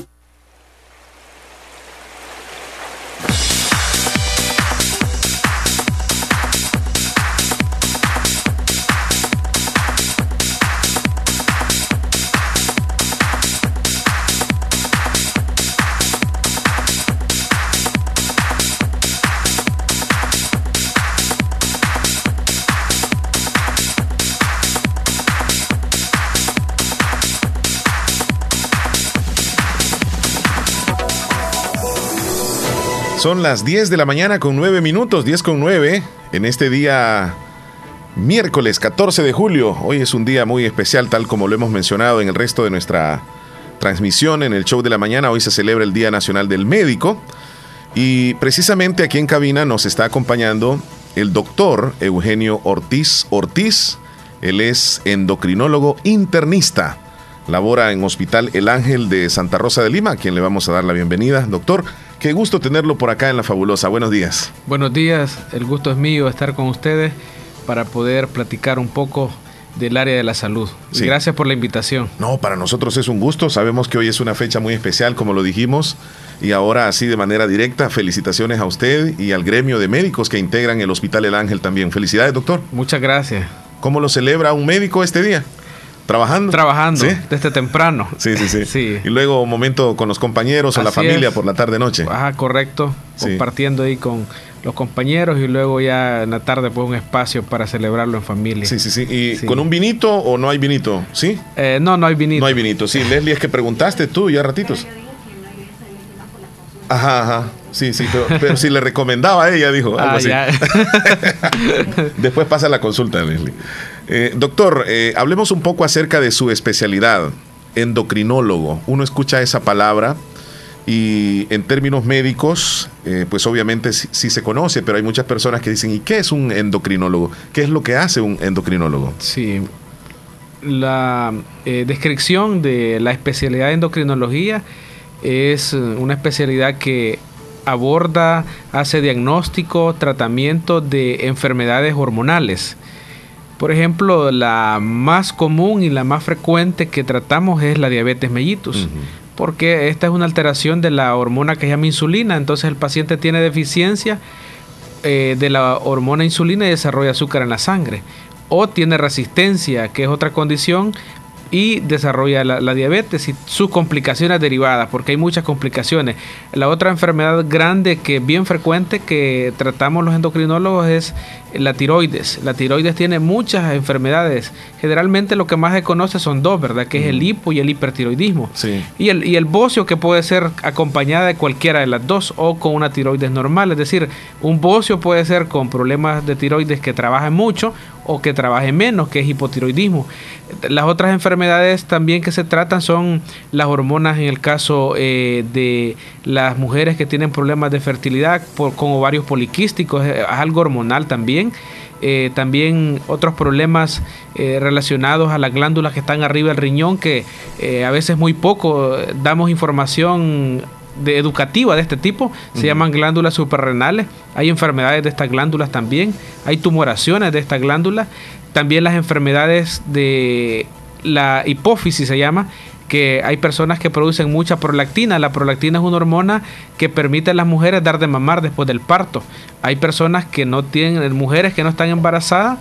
Son las 10 de la mañana con 9 minutos, 10 con 9, en este día miércoles 14 de julio. Hoy es un día muy especial, tal como lo hemos mencionado en el resto de nuestra transmisión en el show de la mañana. Hoy se celebra el Día Nacional del Médico y precisamente aquí en cabina nos está acompañando el doctor Eugenio Ortiz Ortiz. Él es endocrinólogo internista. Labora en Hospital El Ángel de Santa Rosa de Lima, a quien le vamos a dar la bienvenida. Doctor, Qué gusto tenerlo por acá en La Fabulosa. Buenos días. Buenos días, el gusto es mío estar con ustedes para poder platicar un poco del área de la salud. Sí. Gracias por la invitación. No, para nosotros es un gusto. Sabemos que hoy es una fecha muy especial, como lo dijimos. Y ahora, así de manera directa, felicitaciones a usted y al gremio de médicos que integran el Hospital El Ángel también. Felicidades, doctor. Muchas gracias. ¿Cómo lo celebra un médico este día? ¿Trabajando? Trabajando, ¿Sí? desde temprano. Sí, sí, sí, sí. Y luego un momento con los compañeros o la familia es. por la tarde-noche. Ajá, correcto. Sí. Compartiendo ahí con los compañeros y luego ya en la tarde pues un espacio para celebrarlo en familia. Sí, sí, sí. ¿Y sí. con un vinito o no hay vinito? ¿Sí? Eh, no, no hay vinito. No hay vinito, sí. Leslie, es que preguntaste tú ya ratitos. Ajá, ajá. Sí, sí, pero, pero si le recomendaba a ella, dijo. Algo ah, así. Ya. Después pasa la consulta, Leslie. Eh, doctor, eh, hablemos un poco acerca de su especialidad, endocrinólogo. Uno escucha esa palabra y en términos médicos, eh, pues obviamente sí, sí, se conoce, pero hay muchas personas que dicen, ¿y qué es un endocrinólogo? ¿Qué es lo que hace un endocrinólogo? Sí, la descripción de la especialidad de endocrinología es una especialidad que aborda, hace diagnóstico, tratamiento de enfermedades hormonales. Por ejemplo, la más común y la más frecuente que tratamos es la diabetes mellitus. Uh -huh. Porque esta es una alteración de la hormona que se llama insulina. Entonces el paciente tiene deficiencia eh, de la hormona insulina y desarrolla azúcar en la sangre. O tiene resistencia, que es otra condición, y desarrolla la, la, diabetes y sus complicaciones derivadas, porque hay muchas complicaciones. La otra enfermedad grande que es bien frecuente que tratamos los endocrinólogos es la tiroides. La tiroides tiene muchas enfermedades. Generalmente lo que más se conoce son dos, ¿verdad? Que es el hipo y el hipertiroidismo. Sí. Y el, y el bocio que puede ser acompañada de cualquiera de las dos o con una tiroides normal. Es decir, un bocio puede ser con problemas de tiroides que trabajen mucho o que trabaje menos, que es hipotiroidismo. Las otras enfermedades también que se tratan son las hormonas en el caso eh, de las mujeres que tienen problemas de fertilidad por, con ovarios poliquísticos, es algo hormonal también. Eh, también otros problemas eh, relacionados a las glándulas que están arriba del riñón, que a veces muy poco damos información de educativa de este tipo, se llaman glándulas suprarrenales. Hay enfermedades de estas glándulas también, hay tumoraciones de estas glándulas, también las enfermedades de la hipófisis se llama, que hay personas que producen mucha prolactina. La prolactina es una hormona que permite a las mujeres dar de mamar después del parto. Hay personas que no tienen, mujeres que no están embarazadas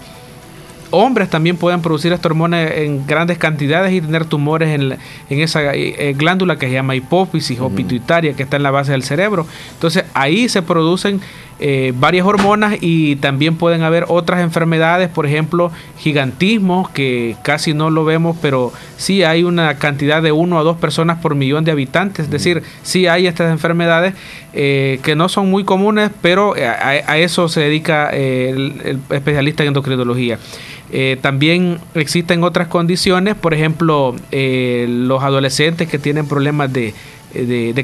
hombres también pueden producir esta hormona en grandes cantidades y tener tumores en, esa eh, eh, glándula que se llama hipófisis o pituitaria que está en la base del cerebro. Entonces ahí se producen eh, varias hormonas y también pueden haber otras enfermedades, por ejemplo, gigantismo, que casi no lo vemos, pero sí hay una cantidad de uno a dos personas por millón de habitantes, es decir, sí hay estas enfermedades que no son muy comunes, pero a, eso se dedica el especialista en endocrinología. Eh, también existen otras condiciones, por ejemplo, eh, los adolescentes que tienen problemas de,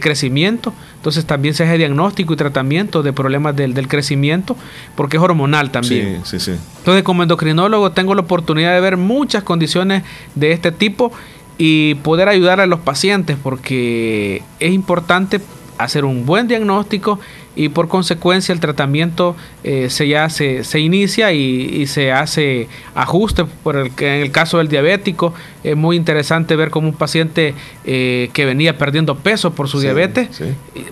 crecimiento, entonces también se hace diagnóstico y tratamiento de problemas del, crecimiento, porque es hormonal también. Sí, sí, sí. Entonces, como endocrinólogo, tengo la oportunidad de ver muchas condiciones de este tipo y poder ayudar a los pacientes, porque es importante hacer un buen diagnóstico y por consecuencia el tratamiento eh, se ya se, inicia y, se hace ajuste por el que en el caso del diabético. Es muy interesante ver cómo un paciente eh, que venía perdiendo peso por su diabetes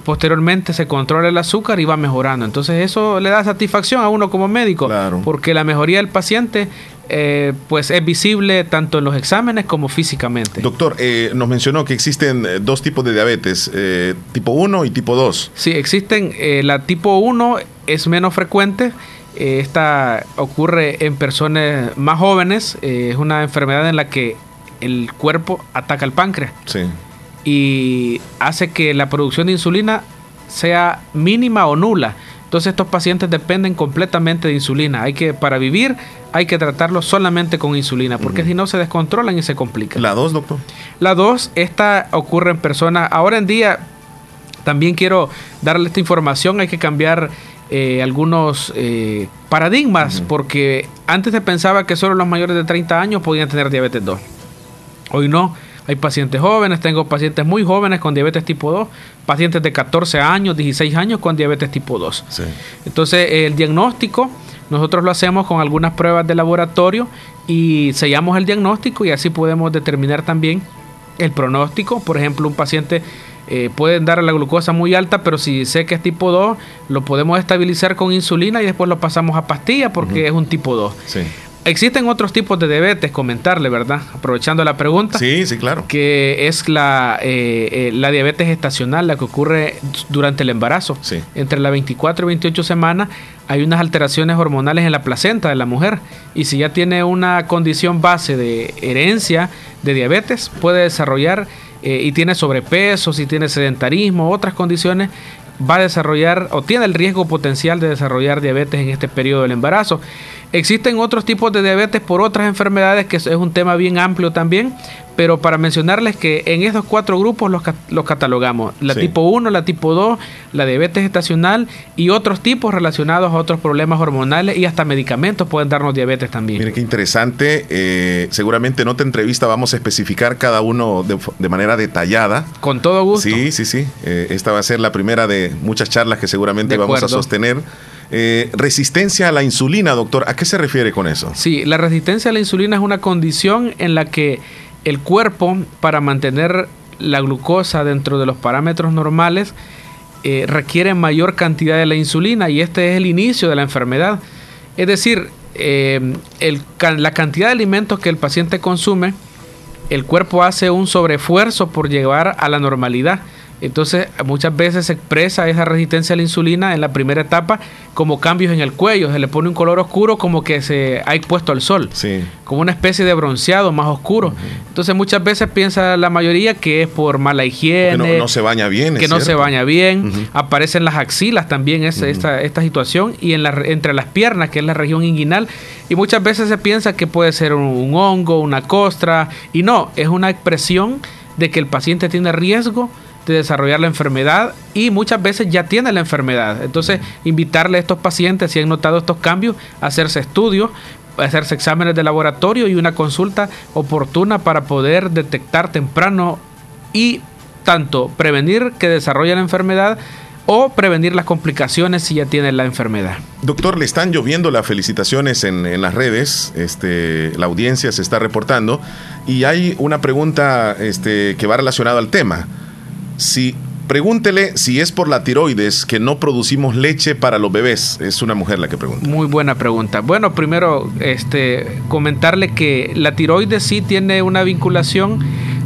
posteriormente se controla el azúcar y va mejorando. Entonces eso le da satisfacción a uno como médico porque la mejoría del paciente eh, pues es visible tanto en los exámenes como físicamente. Doctor, eh, nos mencionó que existen eh, dos tipos de diabetes, tipo 1 y tipo 2. Sí, existen, la tipo 1 es menos frecuente, esta ocurre en personas más jóvenes, es una enfermedad en la que el cuerpo ataca el páncreas sí. y hace que la producción de insulina sea mínima o nula. Entonces estos pacientes dependen completamente de insulina. Hay que, para vivir, hay que tratarlo solamente con insulina, porque si no se descontrolan y se complican. ¿La 2, doctor? La 2, esta ocurre en personas, ahora en día, también quiero darle esta información, hay que cambiar eh, algunos eh, paradigmas, porque antes se pensaba que solo los mayores de 30 años podían tener diabetes 2. Hoy no hay pacientes jóvenes, tengo pacientes muy jóvenes con diabetes tipo 2, pacientes de 14 años, 16 años con diabetes tipo 2. Entonces, el diagnóstico nosotros lo hacemos con algunas pruebas de laboratorio y sellamos el diagnóstico y así podemos determinar también el pronóstico. Por ejemplo, un paciente eh, puede dar la glucosa muy alta, pero si sé que es tipo 2, lo podemos estabilizar con insulina y después lo pasamos a pastilla porque es un tipo 2. Sí. Existen otros tipos de diabetes, comentarle, ¿verdad? Aprovechando la pregunta. Sí, sí, claro. Que es la, eh, eh, la diabetes estacional, la que ocurre durante el embarazo. Sí. Entre las 24 y 28 semanas hay unas alteraciones hormonales en la placenta de la mujer. Y si ya tiene una condición base de herencia de diabetes, puede desarrollar eh, y tiene sobrepeso, si tiene sedentarismo, otras condiciones, va a desarrollar o tiene el riesgo potencial de desarrollar diabetes en este periodo del embarazo. Existen otros tipos de diabetes por otras enfermedades, que es un tema bien amplio también, pero para mencionarles que en esos cuatro grupos los, los catalogamos. La tipo 1, la tipo 2, la diabetes estacional y otros tipos relacionados a otros problemas hormonales y hasta medicamentos pueden darnos diabetes también. Mire qué interesante. Eh, seguramente en otra entrevista vamos a especificar cada uno de, manera detallada. Con todo gusto. Sí, sí, sí. Eh, esta va a ser la primera de muchas charlas que seguramente vamos a sostener. Eh, resistencia a la insulina, doctor, ¿a qué se refiere con eso? Sí, la resistencia a la insulina es una condición en la que el cuerpo, para mantener la glucosa dentro de los parámetros normales, eh, requiere mayor cantidad de la insulina y este es el inicio de la enfermedad. Es decir, eh, la cantidad de alimentos que el paciente consume, el cuerpo hace un sobreesfuerzo por llevar a la normalidad. Entonces, muchas veces se expresa esa resistencia a la insulina en la primera etapa como cambios en el cuello. Se le pone un color oscuro como que se ha expuesto al sol. Como una especie de bronceado más oscuro. Entonces, muchas veces piensa la mayoría que es por mala higiene. Que no, se baña bien. Que no se baña bien. Aparecen las axilas también esta, esta, situación. Y en la, entre las piernas, que es la región inguinal. Y muchas veces se piensa que puede ser un hongo, una costra. Y no, es una expresión de que el paciente tiene riesgo de desarrollar la enfermedad y muchas veces ya tiene la enfermedad. Entonces, invitarle a estos pacientes, si han notado estos cambios, a hacerse estudios, a hacerse exámenes de laboratorio y una consulta oportuna para poder detectar temprano y tanto prevenir que desarrolle la enfermedad o prevenir las complicaciones si ya tiene la enfermedad. Doctor, le están lloviendo las felicitaciones en, en, las redes, este, la audiencia se está reportando y hay una pregunta este, que va relacionada al tema. Si Pregúntele si es por la tiroides que no producimos leche para los bebés. Es una mujer la que pregunta. Muy buena pregunta. Bueno, primero, este, comentarle que la tiroides sí tiene una vinculación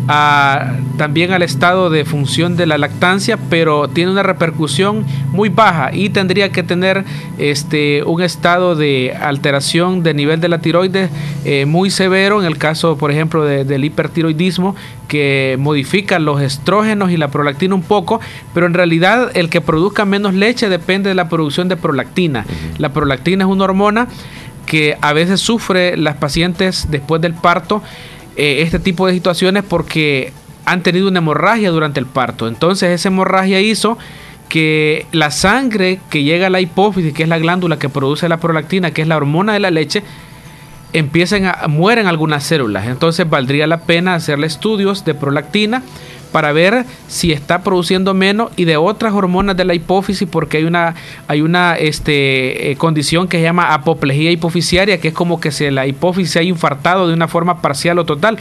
también al estado de función de la lactancia, pero tiene una repercusión muy baja y tendría que tener este, un estado de alteración de nivel de la tiroides eh, muy severo, en el caso, por ejemplo, del hipertiroidismo, que modifica los estrógenos y la prolactina un poco, pero en realidad el que produzca menos leche depende de la producción de prolactina. La prolactina es una hormona que a veces sufre las pacientes después del parto eh, este tipo de situaciones porque han tenido una hemorragia durante el parto. Entonces esa hemorragia hizo que la sangre que llega a la hipófisis, que es la glándula que produce la prolactina, que es la hormona de la leche, empiecen a mueren algunas células. Entonces valdría la pena hacerle estudios de prolactina para ver si está produciendo menos y de otras hormonas de la hipófisis porque hay una hay una este, eh, condición que se llama apoplejía hipofisiaria que es como que se la hipófisis se ha infartado de una forma parcial o total.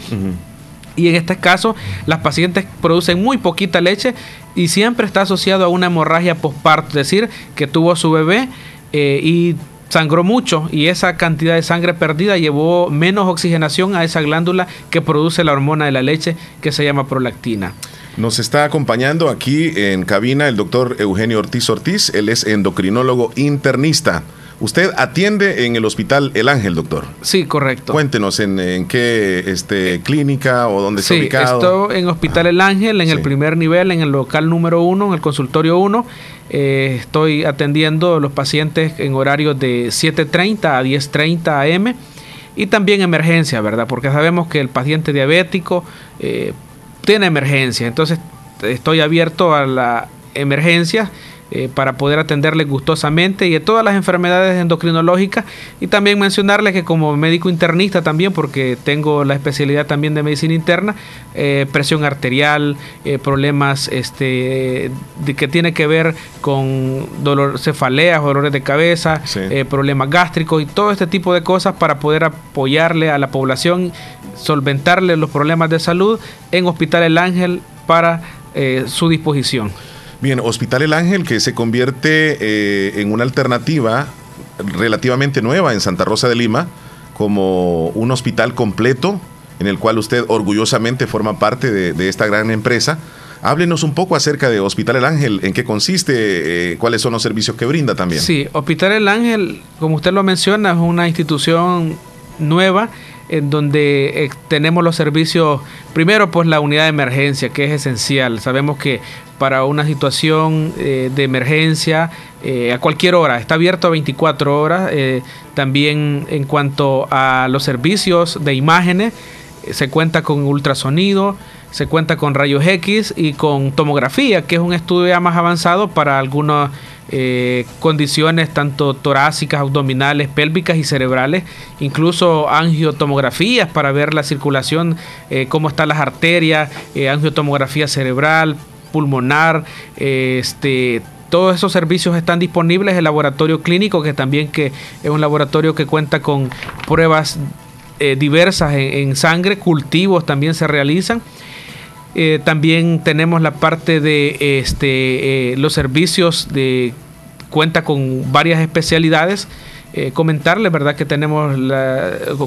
Y en este caso, las pacientes producen muy poquita leche y siempre está asociado a una hemorragia postparto, es decir, que tuvo su bebé eh, y sangró mucho y esa cantidad de sangre perdida llevó menos oxigenación a esa glándula que produce la hormona de la leche que se llama prolactina. Nos está acompañando aquí en cabina el doctor Eugenio Ortiz Ortiz, él es endocrinólogo internista. Usted atiende en el hospital El Ángel, doctor. Sí, correcto. Cuéntenos en, qué este, clínica o dónde está ubicado. Estoy en Hospital El Ángel, en el primer nivel, en el local número uno, en el consultorio uno. Eh, estoy atendiendo a los pacientes en horarios de 7.30 a 10.30 am y también emergencia, ¿verdad? Porque sabemos que el paciente diabético eh, tiene emergencia, entonces estoy abierto a la emergencia eh, para poder atenderle gustosamente y de todas las enfermedades endocrinológicas y también mencionarle que como médico internista también porque tengo la especialidad también de medicina interna eh, presión arterial eh, problemas este de que tiene que ver con dolor cefaleas dolores de cabeza problemas gástricos y todo este tipo de cosas para poder apoyarle a la población solventarle los problemas de salud en Hospital El Ángel para su disposición. Bien, Hospital El Ángel que se convierte eh, en una alternativa relativamente nueva en Santa Rosa de Lima como un hospital completo en el cual usted orgullosamente forma parte de, esta gran empresa. Háblenos un poco acerca de Hospital El Ángel, en qué consiste, eh, cuáles son los servicios que brinda también. Sí, Hospital El Ángel, como usted lo menciona, es una institución nueva en donde eh, tenemos los servicios, primero pues la unidad de emergencia, que es esencial. Sabemos que para una situación eh, de emergencia eh, a cualquier hora, está abierto a 24 horas. también en cuanto a los servicios de imágenes, se cuenta con ultrasonido, se cuenta con rayos X y con tomografía, que es un estudio ya más avanzado para algunos eh, condiciones tanto torácicas, abdominales, pélvicas y cerebrales, incluso angiotomografías para ver la circulación, eh, cómo están las arterias, eh, angiotomografía cerebral, pulmonar, este todos esos servicios están disponibles el laboratorio clínico, que también que es un laboratorio que cuenta con pruebas diversas en, sangre, cultivos también se realizan. Eh, también tenemos la parte de este, eh, los servicios de cuenta con varias especialidades eh, comentarles, ¿verdad? Que tenemos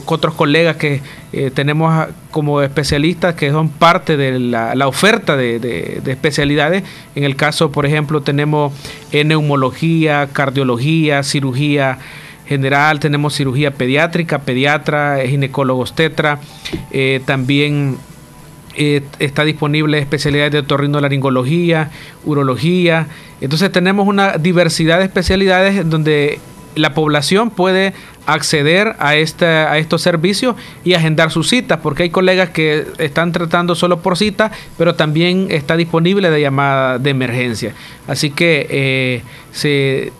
otros colegas que eh, tenemos como especialistas que son parte de la, oferta de, especialidades. En el caso, por ejemplo, tenemos neumología, cardiología, cirugía general, tenemos cirugía pediátrica, pediatra, ginecólogos tetra, eh, también está disponible especialidades de otorrinolaringología, urología. Entonces tenemos una diversidad de especialidades donde la población puede acceder a, este, a estos servicios y agendar sus citas, porque hay colegas que están tratando solo por cita, pero también está disponible de llamada de emergencia. Así que eh, se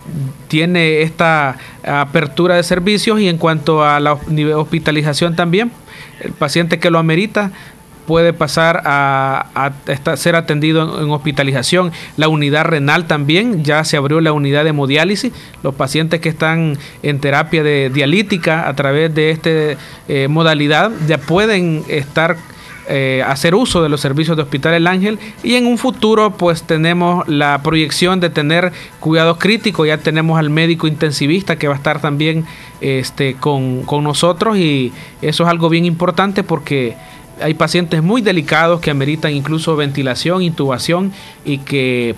tiene esta apertura de servicios y en cuanto a la hospitalización también, el paciente que lo amerita puede pasar a, ser atendido en, hospitalización. La unidad renal también, ya se abrió la unidad de hemodiálisis. Los pacientes que están en terapia de dialítica a través de esta eh, modalidad ya pueden estar eh, hacer uso de los servicios de Hospital El Ángel y en un futuro pues tenemos la proyección de tener cuidados críticos, ya tenemos al médico intensivista que va a estar también este, con, con nosotros y eso es algo bien importante porque hay pacientes muy delicados que ameritan incluso ventilación, intubación y que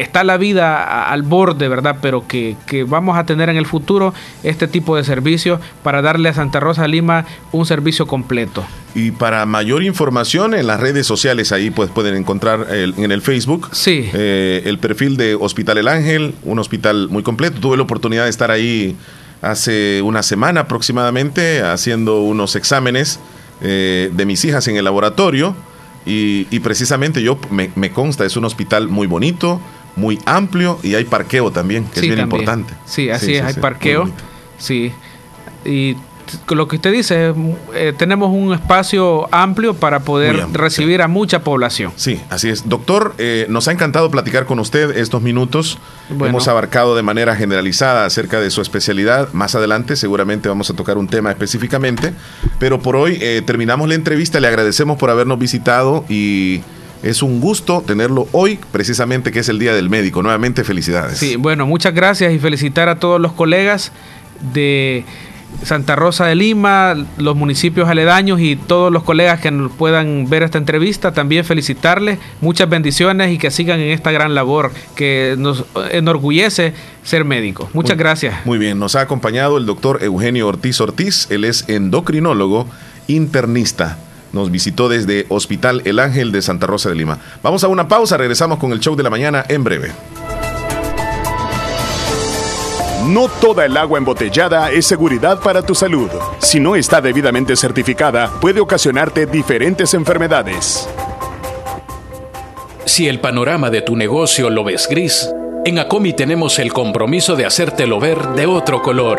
está la vida al borde, ¿verdad? Pero que, vamos a tener en el futuro este tipo de servicios para darle a Santa Rosa Lima un servicio completo. Y para mayor información en las redes sociales, ahí pues pueden encontrar en el Facebook sí. Eh, el perfil de Hospital El Ángel, un hospital muy completo. Tuve la oportunidad de estar ahí hace una semana aproximadamente haciendo unos exámenes eh, de mis hijas en el laboratorio y, precisamente yo me, consta, es un hospital muy bonito, muy amplio y hay parqueo también, que es bien importante. Sí, así es, hay parqueo. Sí. Y lo que usted dice, eh, tenemos un espacio amplio para poder recibir a mucha población. Sí, así es. Doctor, eh, nos ha encantado platicar con usted estos minutos. Hemos abarcado de manera generalizada acerca de su especialidad. Más adelante seguramente vamos a tocar un tema específicamente, pero por hoy eh, terminamos la entrevista. Le agradecemos por habernos visitado y... Es un gusto tenerlo hoy, precisamente que es el Día del Médico. Nuevamente, felicidades. Sí, bueno, muchas gracias y felicitar a todos los colegas de Santa Rosa de Lima, los municipios aledaños y todos los colegas que nos puedan ver esta entrevista, también felicitarles, muchas bendiciones y que sigan en esta gran labor que nos enorgullece ser médicos. Muchas gracias. Muy bien, nos ha acompañado el doctor Eugenio Ortiz Ortiz, él es endocrinólogo internista. Nos visitó desde Hospital El Ángel de Santa Rosa de Lima. Vamos a una pausa, regresamos con el show de la mañana en breve. No toda el agua embotellada es seguridad para tu salud. Si no está debidamente certificada, puede ocasionarte diferentes enfermedades. Si el panorama de tu negocio lo ves gris, en ACOMI tenemos el compromiso de hacértelo ver de otro color.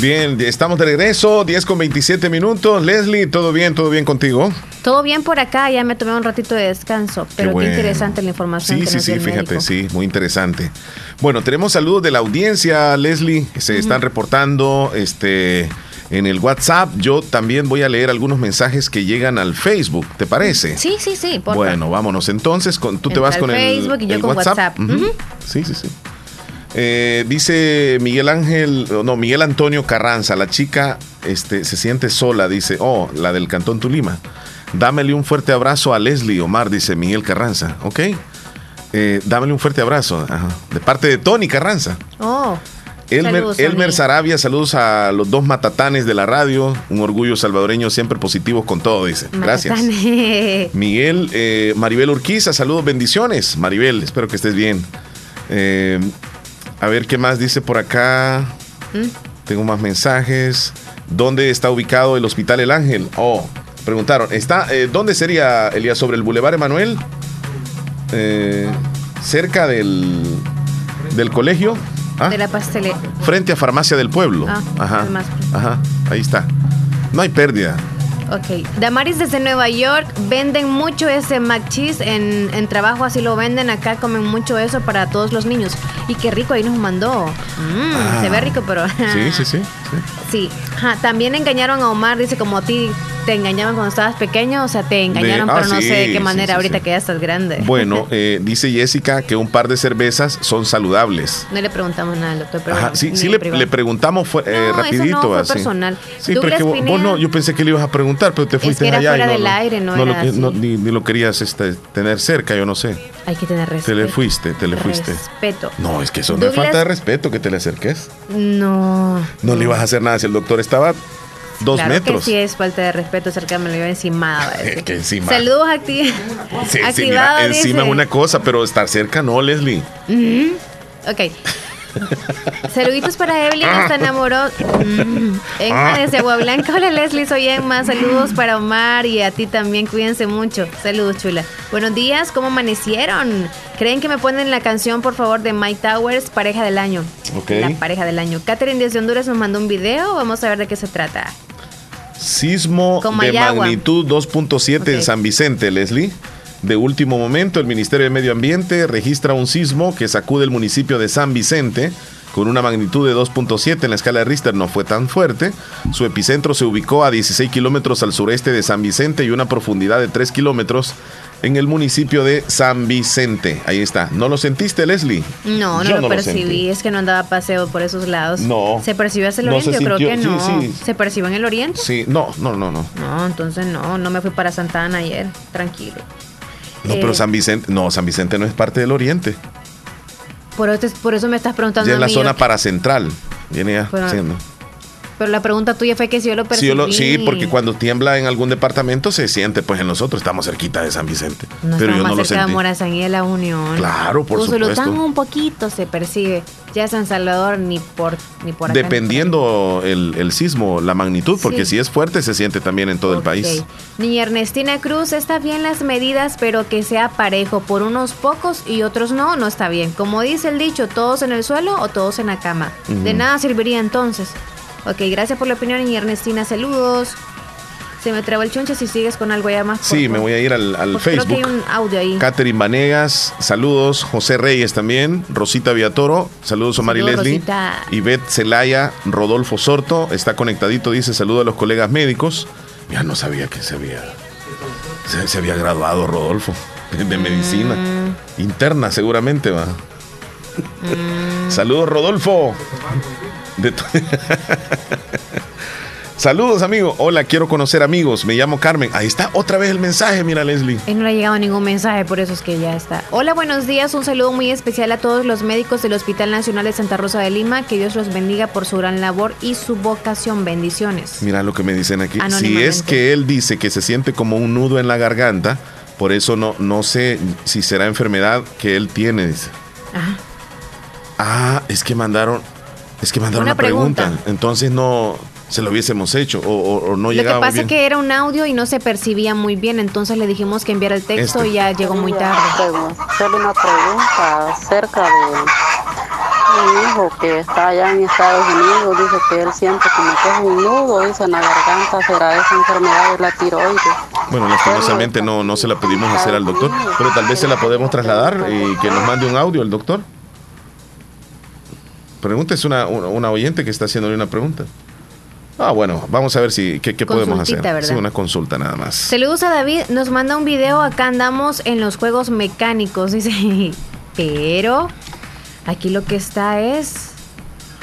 Bien, estamos de regreso, 10 con 27 minutos. Leslie, ¿todo bien? ¿Todo bien contigo? Todo bien por acá, ya me tomé un ratito de descanso, pero qué, bueno. interesante la información. Sí, que sí, nos dio sí, el fíjate, médico. sí, muy interesante. Bueno, tenemos saludos de la audiencia, Leslie, se están reportando este en el WhatsApp. Yo también voy a leer algunos mensajes que llegan al Facebook, ¿te parece? Sí, sí, sí. Bueno, vámonos entonces. Con, tú te vas con el, Facebook y yo el con WhatsApp. Sí, sí, sí. Eh, dice Miguel Ángel, no, Miguel Antonio Carranza, la chica este, se siente sola, dice, oh, la del Cantón Tulima. Dámele un fuerte abrazo a Leslie Omar, dice Miguel Carranza, ¿ok? Eh, dámele un fuerte abrazo, ajá, de parte de Tony Carranza. Oh. Elmer, saludos, Elmer. Sarabia, saludos a los dos matatanes de la radio, un orgullo salvadoreño, siempre positivos con todo, dice. Gracias. Miguel, eh, Maribel Urquiza, saludos, bendiciones. Maribel, espero que estés bien. Eh, a ver qué más dice por acá. ¿Mm? Tengo más mensajes. ¿Dónde está ubicado el Hospital El Ángel? Oh, preguntaron. ¿Está, eh, ¿Dónde sería, Elías? ¿Sobre el Boulevard Emanuel? Eh, cerca del, del colegio. ¿Ah? De la pastelería. Frente a Farmacia del Pueblo. Ah, ajá, ajá, ahí está. No hay pérdida. Ok. Damaris desde Nueva York venden mucho ese mac cheese en, en trabajo, así lo venden. Acá comen mucho eso para todos los niños. Y qué rico, ahí nos mandó. Mm, Ah. Se ve rico, pero. Sí, sí, sí. sí. Ajá, También engañaron a Omar, dice como a ti te engañaban cuando estabas pequeño. O sea, te engañaron, ah, pero no sí, sé de qué manera sí, ahorita que ya estás grande. Bueno, eh, dice Jessica que un par de cervezas son saludables. No le preguntamos nada al doctor, pero. Ajá, sí, sí le, preguntamos fue, eh, No, eso rapidito. no, fue así. personal. Sí, pero que vos, no, yo pensé que le ibas a preguntar, pero te fuiste que era allá fuera y no, del lo- aire, no lo era que- así. no, ni, ni lo querías este, tener cerca, yo no sé. Hay que tener respeto. Te le fuiste, te le fuiste. Respeto. No, es que eso no es falta de respeto que te le acerques. No. No le ibas a hacer nada si el doctor estaba dos claro metros. que sí es falta de respeto acercarme yo encimada. a que encima. Saludos acti Sí, sí, activado. mira, encima es una cosa, pero estar cerca no, Leslie. Ujú. Ok. Saluditos para Evelyn, está enamoró. Mm. Emma desde Agua Blanca. Hola Leslie, soy Emma. Saludos para Omar y a ti también. Cuídense mucho. Saludos, chula. Buenos días, ¿cómo amanecieron? ¿Creen que me ponen la canción, por favor, de Mike Towers, pareja del año? Ok. La pareja del año. Catherine desde Honduras nos mandó un video. Vamos a ver de qué se trata. Sismo de magnitud 2.7 en San Vicente, Leslie. De último momento, el Ministerio de Medio Ambiente registra un sismo que sacude el municipio de San Vicente con una magnitud de 2.7 en la escala de Richter. No fue tan fuerte. Su epicentro se ubicó a 16 kilómetros al sureste de San Vicente y una profundidad de 3 kilómetros en el municipio de San Vicente. Ahí está. ¿No lo sentiste, Leslie? No, no lo no percibí. es que no andaba paseo por esos lados. No. ¿Se percibió hacia el No oriente? Yo creo que no. sí, sí. ¿Se percibió en el oriente? Sí, no, no, no, no. No, entonces no. No me fui para Santa Ana ayer. Tranquilo. No, Eh, pero San Vicente, no, San Vicente no es parte del oriente. Por, eso- por eso me estás preguntando Ya es la mí, zona yo- paracentral. Viene ya siendo. Pero la pregunta tuya fue que si yo lo percibí. yo lo- sí, porque cuando tiembla en algún departamento se siente, pues en nosotros estamos cerquita de San Vicente. No pero yo no lo cerca de sentí. Morazán y de la Unión. Claro, por Usulután supuesto. un poquito se percibe. Ya San Salvador ni por ni por acá. Dependiendo el, el sismo, la magnitud, porque Sí. si es fuerte se siente también en todo el país. Niña Ernestina Cruz, está bien las medidas, pero que sea parejo por unos pocos y otros no, no está bien. Como dice el dicho, todos en el suelo o todos en la cama. De nada serviría entonces. Ok, gracias por la opinión y Ernestina, saludos. Se me trabó el chonche si sigues con algo ya más. Sí, me voy a ir al, al Pues Facebook. Creo que hay un audio ahí. Catherine Vanegas, saludos. José Reyes también. Rosita Viatoro, saludos Omar y Saludos, Leslie. Rosita. Ivette Celaya, Rodolfo Sorto, está conectadito, dice saludo a los colegas médicos. Ya no sabía que se había, se, se había graduado Rodolfo de, medicina. Mm. Interna seguramente va. Saludos Rodolfo. De Saludos amigo. Hola, quiero conocer amigos. Me llamo Carmen. Ahí está otra vez el mensaje, mira Leslie. No le ha llegado ningún mensaje, por eso es que ya está. Hola, buenos días. Un saludo muy especial a todos los médicos del Hospital Nacional de Santa Rosa de Lima. Que Dios los bendiga por su gran labor y su vocación. Bendiciones. Mira lo que me dicen aquí. Si es que él dice que se siente como un nudo en la garganta, por eso no, no sé si será enfermedad que él tiene. dice. Ajá. Ah, es que mandaron, es que mandaron Una una pregunta. pregunta. Entonces no se lo hubiésemos hecho o, o- o no Lo que llegaba pasa bien. es que era un audio y no se percibía muy bien, entonces le dijimos que enviara el texto Este. y ya llegó muy tarde. Hacerle una pregunta acerca de mi hijo que está allá en Estados Unidos. Dice que él siente como que es un nudo, dice en la garganta. ¿Será esa enfermedad de la tiroides? Bueno, lastimosamente no, no se la pudimos hacer al doctor, pero tal vez se la podemos trasladar y que nos mande un audio el doctor. Pregunta es una, oyente que está haciéndole una pregunta. Ah, bueno, vamos a ver si qué, qué podemos hacer. Sí, una consulta nada más. Saludos a David, nos manda un video, acá andamos en los juegos mecánicos, dice, pero aquí lo que está es,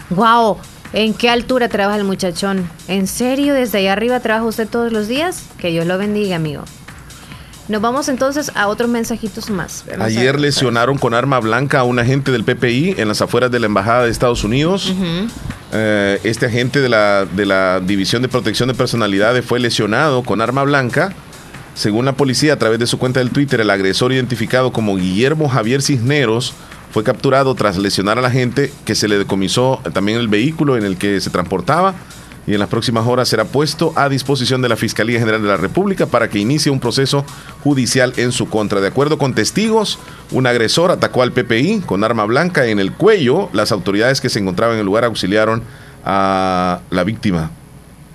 wow, ¿en qué altura trabaja el muchachón? ¿En serio desde allá arriba trabaja usted todos los días? Que Dios lo bendiga, amigo. Nos vamos entonces a otros mensajitos más. Vamos Ayer ver. lesionaron con arma blanca a un agente del PPI en las afueras de la Embajada de Estados Unidos. Eh, este agente de la, de la División de Protección de Personalidades fue lesionado con arma blanca. Según la policía, a través de su cuenta del Twitter, el agresor identificado como Guillermo Javier Cisneros fue capturado tras lesionar a la gente que se le decomisó también el vehículo en el que se transportaba y en las próximas horas será puesto a disposición de la Fiscalía General de la República para que inicie un proceso judicial en su contra. De acuerdo con testigos, un agresor atacó al PPI con arma blanca en el cuello. Las autoridades que se encontraban en el lugar auxiliaron a la víctima.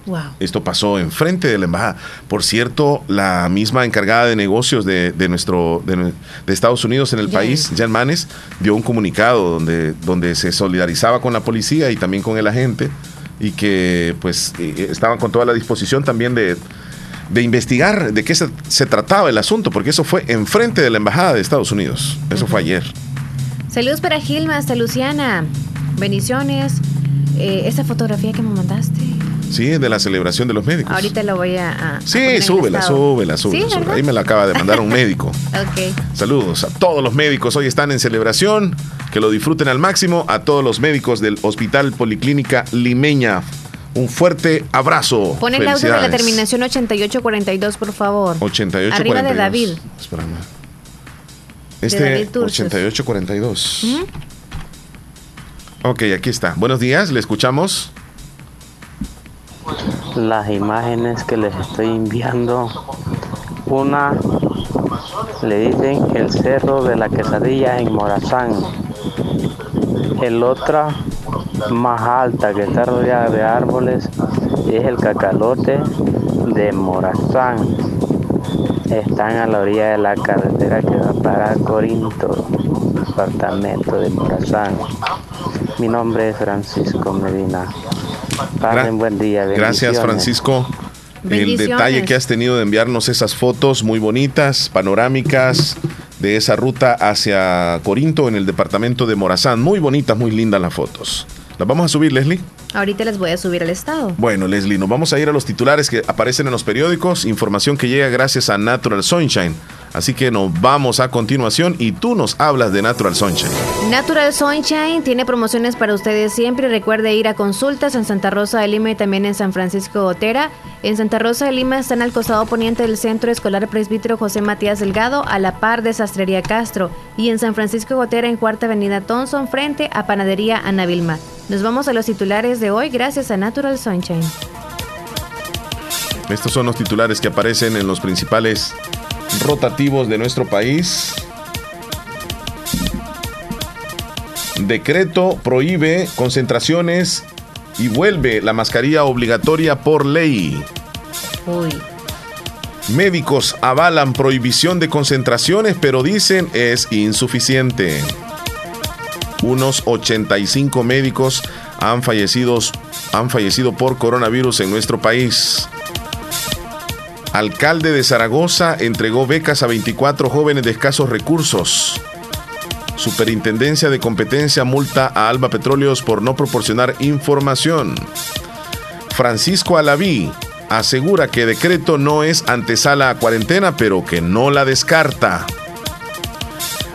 Wow. Esto pasó enfrente de la embajada. Por cierto, la misma encargada de negocios de, de nuestro de, Estados Unidos en el país, Jan Manes, dio un comunicado donde, donde se solidarizaba con la policía y también con el agente y que pues eh, estaban con toda la disposición también de, de investigar de qué se, se trataba el asunto, porque eso fue enfrente de la embajada de Estados Unidos. Eso fue ayer. Saludos para Gilma, hasta Luciana. Bendiciones. Eh, esa fotografía que me mandaste, Sí, de la celebración de los médicos. ahorita la voy a... Sí, súbela, súbela, súbela, Sí, súbela. Ahí me la acaba de mandar un médico. Ok. Saludos a todos los médicos. Hoy están en celebración. Que lo disfruten al máximo. A todos los médicos del Hospital Policlínica Limeña. Un fuerte abrazo. Pon el audio de la terminación 8842, por favor. 88 Arriba de 42. David. Espérame. David Este Turcios. 8842. Ujú. Ok, aquí está. Buenos días, le escuchamos. Las imágenes que les estoy enviando, una le dicen el cerro de la quesadilla en Morazán, el otra más alta que está rodeada de árboles es el cacalote de Morazán. Están a la orilla de la carretera que va para Corinto, departamento de Morazán. Mi nombre es Francisco Medina. Pasen buen día. Gracias. Francisco. El detalle que has tenido de enviarnos esas fotos muy bonitas, panorámicas de esa ruta hacia Corinto en el departamento de Morazán. Muy bonitas, muy lindas las fotos. ¿Las vamos a subir, Leslie? Ahorita les voy a subir al estado. Bueno, Leslie, nos vamos a ir a los titulares que aparecen en los periódicos, información que llega gracias a Natural Sunshine. Así que nos vamos a continuación y tú nos hablas de Natural Sunshine. Natural Sunshine tiene promociones para ustedes siempre. Recuerde ir a consultas en Santa Rosa de Lima y también en San Francisco Gotera. En Santa Rosa de Lima están al costado poniente del Centro Escolar Presbítero José Matías Delgado, a la par de Sastrería Castro. Y en San Francisco Gotera, en Cuarta Avenida Thompson, frente a Panadería Ana Vilma. Nos vamos a los titulares de hoy gracias a Natural Sunshine. Estos son los titulares que aparecen en los principales rotativos de nuestro país. Decreto prohíbe concentraciones Y vuelve la mascarilla obligatoria por ley. Uy. Médicos avalan prohibición de concentraciones, pero dicen es insuficiente. Unos 85 médicos han fallecido, han fallecido por coronavirus en nuestro país. Alcalde de Zaragoza entregó becas a 24 jóvenes de escasos recursos. Superintendencia de Competencia multa a Alba Petróleos por no proporcionar información. Francisco Alaví asegura que decreto no es antesala a cuarentena, pero que no la descarta.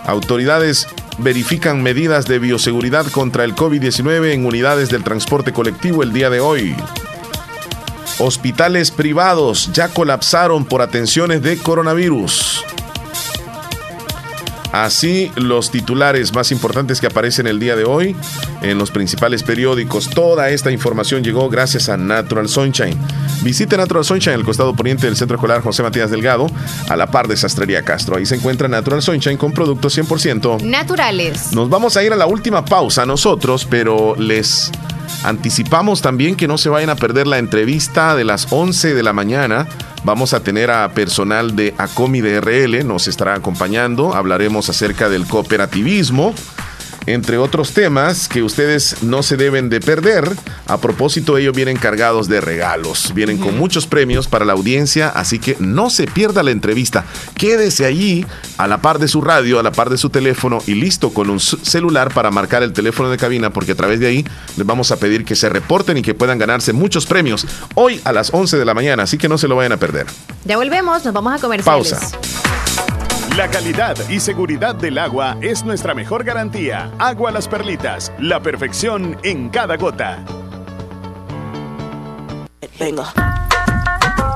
Autoridades verifican medidas de bioseguridad contra el COVID-19 en unidades del transporte colectivo el día de hoy. Hospitales privados ya colapsaron por atenciones de coronavirus. Así los titulares más importantes que aparecen el día de hoy en los principales periódicos. Toda esta información llegó gracias a Natural Sunshine. Visite Natural Sunshine en el costado poniente del Centro Escolar José Matías Delgado, a la par de Sastrería Castro. Ahí se encuentra Natural Sunshine con productos 100% naturales. Nos vamos a ir a la última pausa nosotros, pero les anticipamos también que no se vayan a perder la entrevista de las 11 de la mañana Vamos a tener a personal de ACOMI de RL, nos estará acompañando. Hablaremos acerca del cooperativismo entre otros temas que ustedes no se deben de perder. A propósito, ellos vienen cargados de regalos, vienen con muchos premios para la audiencia, así que no se pierda la entrevista. Quédese allí a la par de su radio, a la par de su teléfono y listo con un celular para marcar el teléfono de cabina, porque a través de ahí les vamos a pedir que se reporten y que puedan ganarse muchos premios hoy a las 11 de la mañana, así que no se lo vayan a perder. Ya volvemos, nos vamos a comer Pausa. La calidad y seguridad del agua es nuestra mejor garantía. Agua Las Perlitas, la perfección en cada gota. Venga.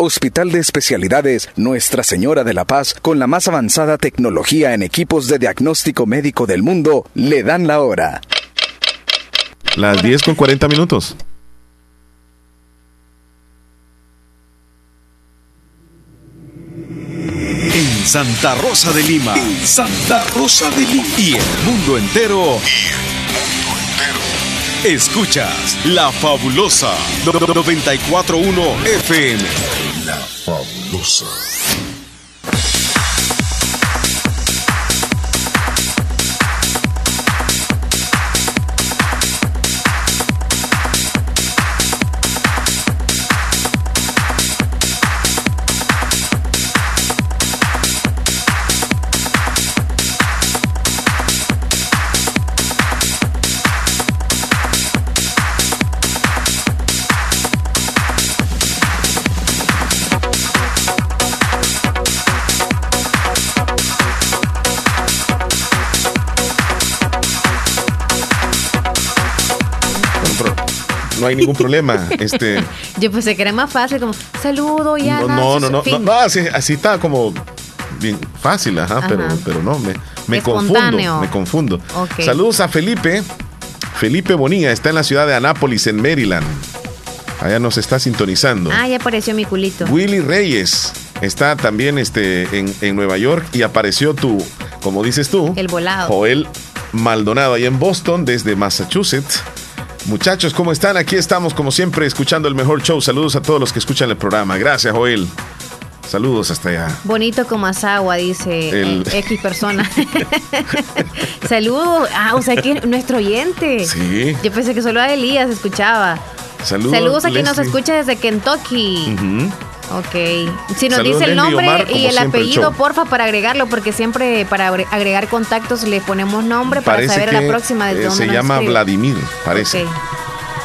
Hospital de Especialidades Nuestra Señora de la Paz, con la más avanzada tecnología en equipos de diagnóstico médico del mundo, le dan la hora. Las 10 con 40 minutos. En Santa Rosa de Lima. En Santa Rosa de Lima. Y el mundo entero. Escuchas La Fabulosa 941 FM. La fabulosa. No hay ningún problema. Este, Yo pensé que era más fácil, como saludo y no, no, no, no, no, no, así, así está como bien fácil, ajá, Pero, pero no, me, me confundo, me confundo. Saludos a Felipe. Felipe Bonilla está en la ciudad de Anápolis, en Maryland. Allá nos está sintonizando. Ah, ya apareció mi culito. Willy Reyes está también este, en, en Nueva York y apareció tu, como dices tú, el volado. Joel Maldonado, ahí en Boston, desde Massachusetts. Muchachos, ¿cómo están? Aquí estamos, como siempre, escuchando el mejor show. Saludos a todos los que escuchan el programa. Gracias, Joel. Saludos hasta allá. Bonito como Asagua, dice el... X persona. Saludos. Ah, o sea que nuestro oyente. Sí. Yo pensé que solo a Elías escuchaba. Saludos. Saludos a quien nos escucha desde Kentucky. Ok. Si nos dice el nombre y el apellido, porfa, para agregarlo, porque siempre para agregar contactos le ponemos nombre para saber a la próxima desde eh, dónde Se llama Vladimir, parece.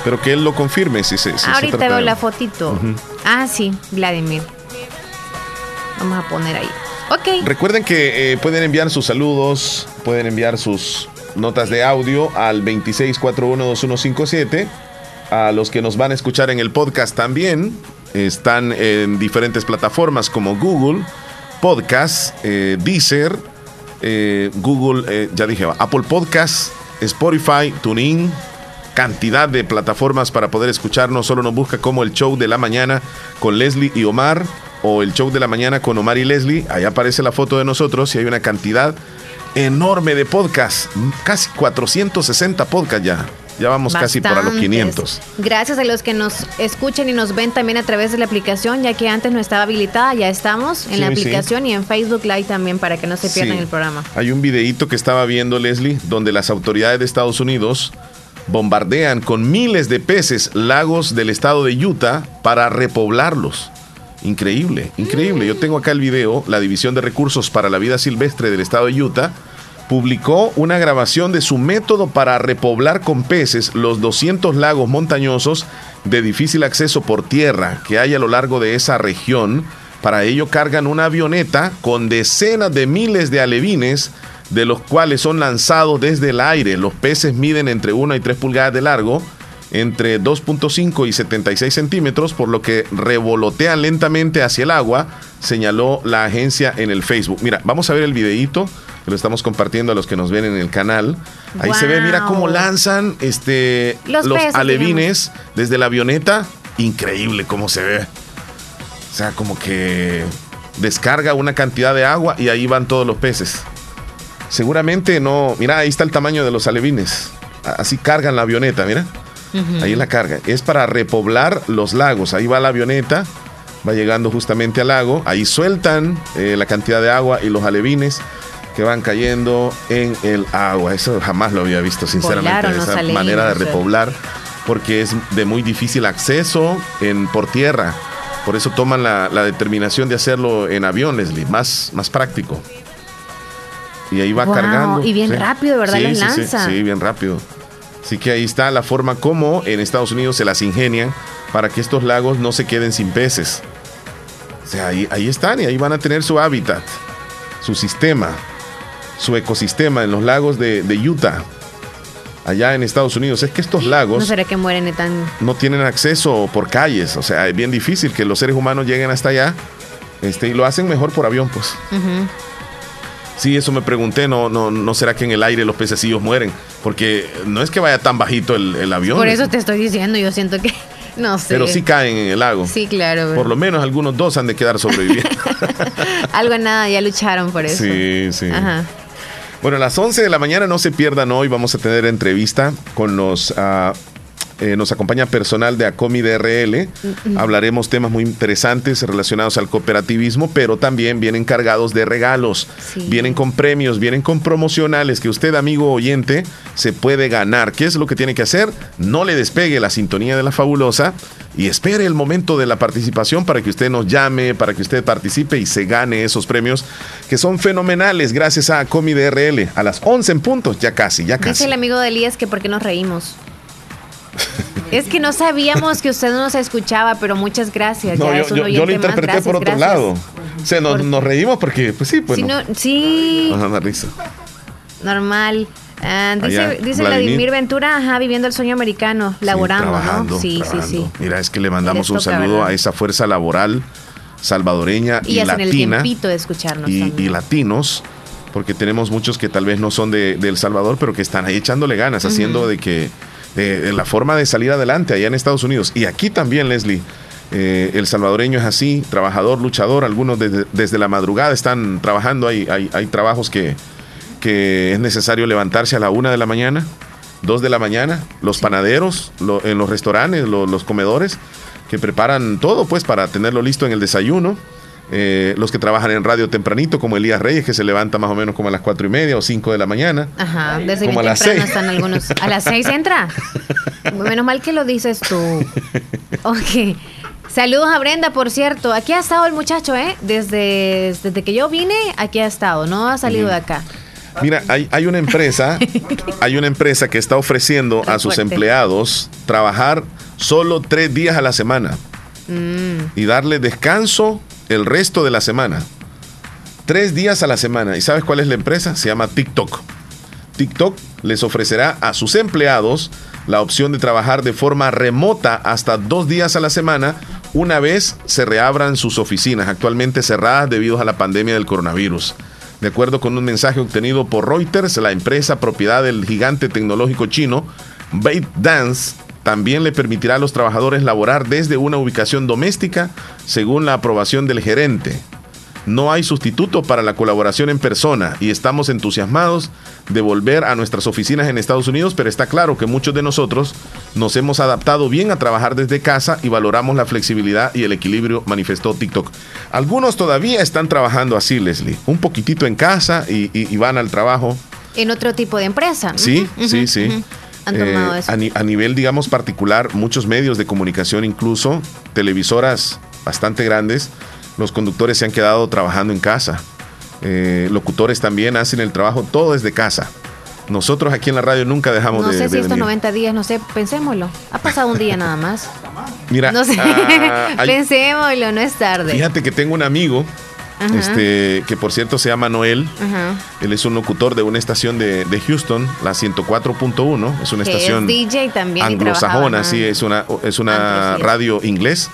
Pero que él lo confirme si se. Ahorita veo la fotito. Ah, sí, Vladimir. Vamos a poner ahí. Ok. Recuerden que eh, pueden enviar sus saludos, pueden enviar sus notas de audio al 26412157. A los que nos van a escuchar en el podcast también, están en diferentes plataformas como Google, Podcast, eh, Deezer, eh, Google, ya dije, Apple Podcast, Spotify, TuneIn, cantidad de plataformas para poder escucharnos. Solo nos busca como el show de la mañana con Leslie y Omar o el show de la mañana con Omar y Leslie. Ahí aparece la foto de nosotros y hay una cantidad enorme de podcasts. Casi 460 podcasts ya. Ya vamos casi para los 500. Gracias a los que nos escuchan y nos ven también a través de la aplicación, ya que antes no estaba habilitada, ya estamos en la aplicación y en Facebook Live también para que no se pierdan el programa. Hay un videíto que estaba viendo Leslie, donde las autoridades de Estados Unidos bombardean con miles de peces lagos del estado de Utah para repoblarlos. Increíble, increíble. Yo tengo acá el video, la División de Recursos para la Vida Silvestre del Estado de Utah publicó una grabación de su método para repoblar con peces los 200 lagos montañosos de difícil acceso por tierra que hay a lo largo de esa región. Para ello cargan una avioneta con decenas de miles de alevines, de los cuales son lanzados desde el aire. Los peces miden entre 1 y 3 pulgadas de largo entre 2.5 y 76 centímetros, por lo que revolotean lentamente hacia el agua, señaló la agencia en el Facebook. Mira, vamos a ver el videíto que lo estamos compartiendo a los que nos ven en el canal. Ahí se ve, mira cómo lanzan este, los, alevines desde la avioneta. Increíble cómo se ve. O sea, como que descarga una cantidad de agua y ahí van todos los peces. Seguramente no. Mira, ahí está el tamaño de los alevines. Así cargan la avioneta, mira. Ahí la carga. Es para repoblar los lagos. Ahí va la avioneta, va llegando justamente al lago. Ahí sueltan eh, la cantidad de agua y los alevines que van cayendo en el agua. Eso jamás lo había visto, sinceramente, esa manera de repoblar, porque es de muy difícil acceso en, por tierra. Por eso toman la, determinación de hacerlo en avión, Leslie, más, más práctico. Y ahí va cargando. Y bien rápido, ¿verdad? Sí, lanza. sí, bien rápido. Así que ahí está la forma como en Estados Unidos se las ingenian para que estos lagos no se queden sin peces. O sea, ahí, ahí están y ahí van a tener su hábitat, su sistema, su ecosistema en los lagos de, Utah, allá en Estados Unidos. Es que estos lagos... ¿No será que mueren tan... No tienen acceso por calles, o sea, es bien difícil que los seres humanos lleguen hasta allá este, y lo hacen mejor por avión, pues. Sí, eso me pregunté, no, no, no será que en el aire los pececillos mueren, porque no es que vaya tan bajito el, avión. Por eso te estoy diciendo, yo siento que no sé. Pero sí caen en el lago. Sí, claro. Por lo menos algunos dos han de quedar sobreviviendo. Algo nada, ya lucharon por eso. Sí, sí. Ajá. Bueno, a las 11 de la mañana no se pierdan hoy, vamos a tener entrevista con los ah, eh, nos acompaña personal de ACOMI DRL. Hablaremos temas muy interesantes relacionados al cooperativismo, pero también vienen cargados de regalos. Vienen con premios, vienen con promocionales que usted, amigo oyente, se puede ganar. ¿Qué es lo que tiene que hacer? No le despegue la sintonía de la fabulosa y espere el momento de la participación para que usted nos llame, para que usted participe y se gane esos premios que son fenomenales gracias a ACOMI DRL. A las 11 en puntos, ya casi, ya casi. Dice el amigo de Elías que por qué nos reímos. Es que no sabíamos que usted no nos escuchaba, pero muchas gracias. No, yo, lo interpreté por otro lado. O sea, nos, reímos porque, pues sí, pues. sí. Normal. Ah, dice Allá, dice Vladimir. Vladimir Ventura, ajá, viviendo el sueño americano, laborando, trabajando, ¿no? Sí, trabajando. sí, sí. Mira, es que le mandamos un saludo ¿verdad? a esa fuerza laboral salvadoreña y, Y hacen el latina tiempito de escucharnos y, latinos, porque tenemos muchos que tal vez no son de, de El Salvador, pero que están ahí echándole ganas, haciendo de que de, de la forma de salir adelante allá en Estados Unidos. Y aquí también, Leslie, eh, el salvadoreño es así, trabajador, luchador, algunos desde, desde la madrugada están trabajando, hay, hay, hay trabajos que, que es necesario levantarse a la una de la mañana, dos de la mañana, los panaderos lo- en los restaurantes, lo- los comedores, que preparan todo pues para tenerlo listo en el desayuno. Eh, los que trabajan en radio tempranito, como Elías Reyes, que se levanta más o menos como a las cuatro y media o cinco de la mañana. Ajá, desde Como bien a las temprano seis. están algunos. A las seis entra. Menos mal que lo dices tú. Ok. Saludos a Brenda, por cierto. Aquí ha estado el muchacho, ¿eh? Desde, desde que yo vine, aquí ha estado. No ha salido de acá. Mira, hay, hay una empresa, hay una empresa que está ofreciendo a sus fuerte. empleados trabajar solo tres días a la semana Mm. y darle descanso el resto de la semana. Tres días a la semana. ¿Y sabes cuál es la empresa? Se llama TikTok. TikTok les ofrecerá a sus empleados la opción de trabajar de forma remota hasta dos días a la semana una vez se reabran sus oficinas, actualmente cerradas debido a la pandemia del coronavirus. De acuerdo con un mensaje obtenido por Reuters, la empresa propiedad del gigante tecnológico chino ByteDance también le permitirá a los trabajadores laborar desde una ubicación doméstica según la aprobación del gerente. No hay sustituto para la colaboración en persona y estamos entusiasmados de volver a nuestras oficinas en Estados Unidos, pero está claro que muchos de nosotros nos hemos adaptado bien a trabajar desde casa y valoramos la flexibilidad y el equilibrio, manifestó TikTok. Algunos todavía están trabajando así, Leslie, un poquitito en casa y, y- y van al trabajo. En otro tipo de empresa. Sí, sí, sí. Han tomado Eh, eso. a, ni- a nivel, digamos, particular, muchos medios de comunicación, incluso televisoras bastante grandes, los conductores se han quedado trabajando en casa. Eh, locutores también hacen el trabajo todo desde casa. Nosotros aquí en la radio nunca dejamos No de, sé si estos venir. 90 días, no sé, pensémoslo. Ha pasado un día nada más. Mira, no sé, ah, hay- pensémoslo, no es tarde. fíjate que tengo un amigo, Ajá. este, que por cierto se llama Noel. Ajá. Él es un locutor de una estación de, de Houston, la 104.1. Es una Que estación es DJ también y anglosajona, sí, es una, es una Antes, sí es. radio inglés.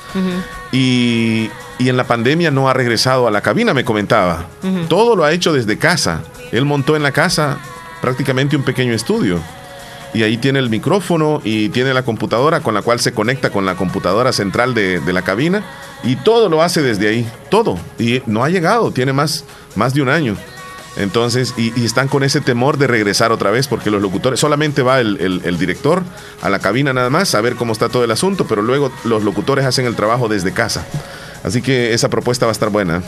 Y, y en la pandemia no ha regresado a la cabina, me comentaba. Todo lo ha hecho desde casa. Él montó en la casa prácticamente un pequeño estudio. Y ahí tiene el micrófono y tiene la computadora con la cual se conecta con la computadora central de, de la cabina. Y todo lo hace desde ahí, todo. Y no ha llegado, tiene más, más de un año. Entonces, y, están con ese temor de regresar otra vez, porque los locutores, solamente va el, el- el director a la cabina nada más a ver cómo está todo el asunto, pero luego los locutores hacen el trabajo desde casa. Así que esa propuesta va a estar buena.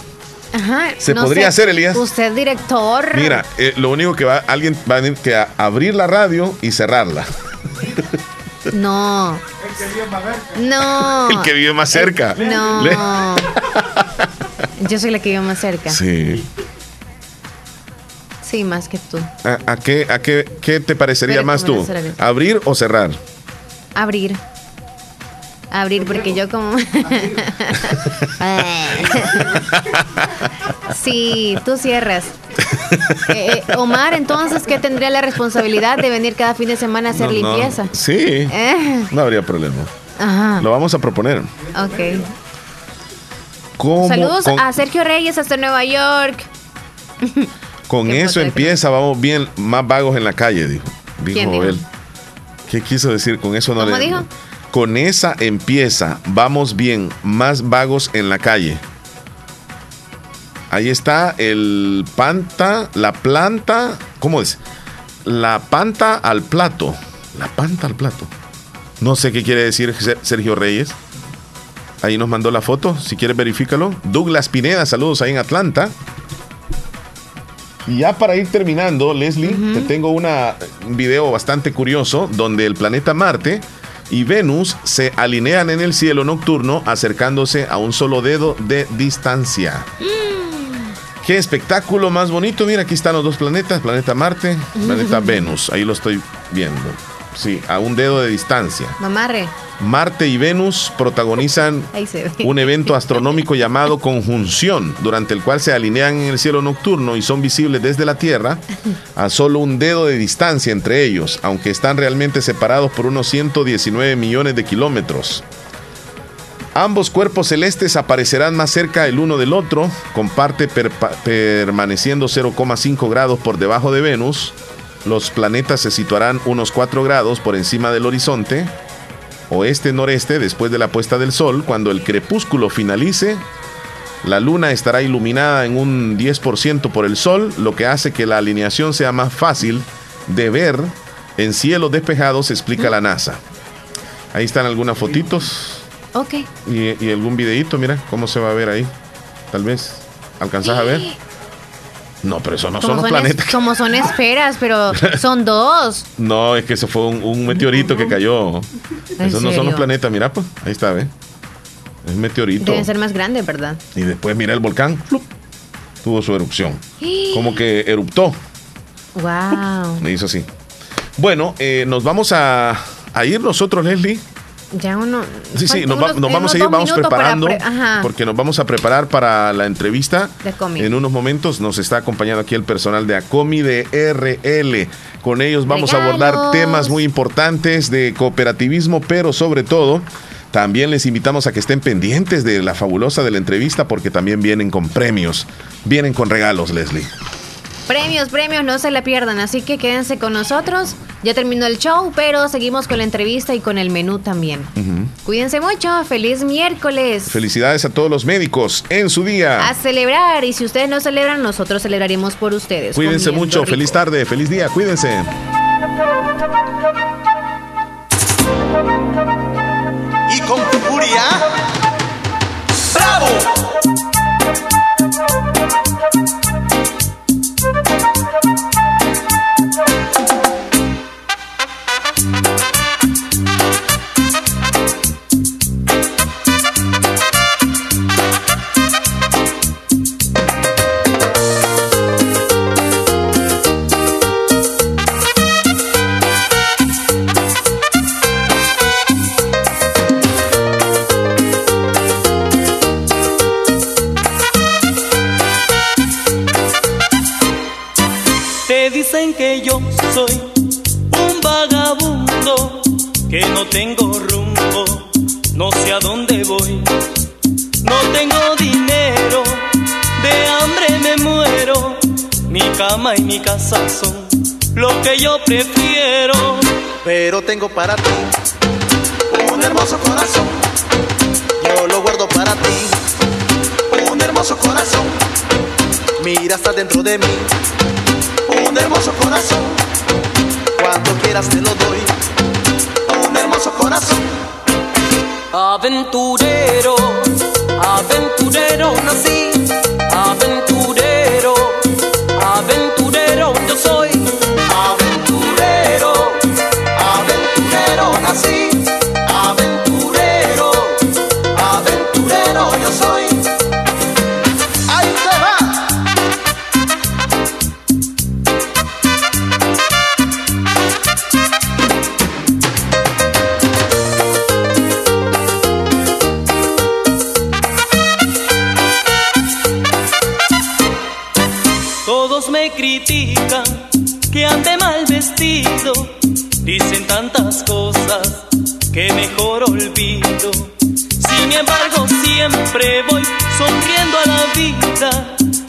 Ajá, Se no podría sé, hacer, Elías. Usted, director. Mira, eh, lo único que va, alguien va a tener que a- abrir la radio y cerrarla. No. No. El que vive más cerca. No. Le- Yo soy la que vive más cerca. Sí. Sí, más que tú. ¿A, a qué, a qué, qué te parecería Pero más tú? ¿Abrir o cerrar? Abrir. Abrir, porque yo como... sí, tú cierras. Eh, eh, Omar, entonces, ¿qué tendría la responsabilidad de venir cada fin de semana a hacer No, no. limpieza? Sí. Eh, No habría problema. ajá, Lo vamos a proponer. ok. ¿Cómo Saludos con, a Sergio Reyes hasta Nueva York. con eso empieza, vamos bien más vagos en la calle, dijo. Dijo ¿Quién dijo? él. ¿Qué quiso decir con eso? No ¿Cómo le- dijo? Con esa empieza, vamos bien, más vagos en la calle. Ahí está el panta, la planta, ¿cómo es? La panta al plato. La panta al plato. No sé qué quiere decir Ser- Sergio Reyes. Ahí nos mandó la foto, si quieres verifícalo. Douglas Pineda, saludos ahí en Atlanta. Y ya para ir terminando, Leslie, te tengo una, un video bastante curioso donde el planeta Marte y Venus se alinean en el cielo nocturno acercándose a un solo dedo de distancia. Qué espectáculo más bonito. Mira, aquí están los dos planetas, planeta Marte, planeta Venus. Ahí lo estoy viendo. Sí, a un dedo de distancia. Mamarre. Marte y Venus protagonizan un evento astronómico llamado conjunción, durante el cual se alinean en el cielo nocturno y son visibles desde la Tierra a solo un dedo de distancia entre ellos, aunque están realmente separados por unos 119 millones de kilómetros. Ambos cuerpos celestes aparecerán más cerca el uno del otro, con parte perpa- permaneciendo 0,5 grados por debajo de Venus. Los planetas se situarán unos 4 grados por encima del horizonte, oeste-noreste, después de la puesta del sol. Cuando el crepúsculo finalice, la luna estará iluminada en un 10% por el sol, lo que hace que la alineación sea más fácil de ver en cielos despejados, explica la NASA. Ahí están algunas fotitos Ok. y, y algún videito, mira cómo se va a ver ahí. Tal vez. ¿Alcanzás a ver? No, pero eso no son los son, es- planetas. como son esferas, pero son dos. No, es que eso fue un, un meteorito que cayó. ¿En Esos no son los planetas, mira pues. Ahí está, ¿ve? Es un meteorito. Deben ser más grandes, ¿verdad? Y después mira el volcán. ¡flup! Tuvo su erupción. Como que eruptó. Wow. Me hizo así. Bueno, eh, nos vamos a, a ir nosotros, Leslie. Ya uno. Sí, sí, nos, unos- nos vamos a ir, vamos preparando, pre- porque nos vamos a preparar para la entrevista. De Acomi. En unos momentos nos está acompañando aquí el personal de Acomi de RL. Con ellos vamos a abordar temas muy importantes de cooperativismo, pero sobre todo también les invitamos a que estén pendientes de la fabulosa de la entrevista porque también vienen con premios, vienen con regalos, Leslie. Premios, premios, no se la pierdan. Así que quédense con nosotros. Ya terminó el show, pero seguimos con la entrevista y con el menú también. Cuídense mucho. Feliz miércoles. Felicidades a todos los médicos en su día. A celebrar. Y si ustedes no celebran, nosotros celebraremos por ustedes. Cuídense mucho, rico. feliz tarde, feliz día, cuídense. y con furia. ¡Bravo! Cama y mi casa son lo que yo prefiero. Pero tengo para ti un hermoso corazón. Yo lo guardo para ti. Un hermoso corazón. Mira hasta dentro de mí. Un hermoso corazón. Cuando quieras te lo doy. Un hermoso corazón. Aventurero, aventurero nací, aventurero, aventurero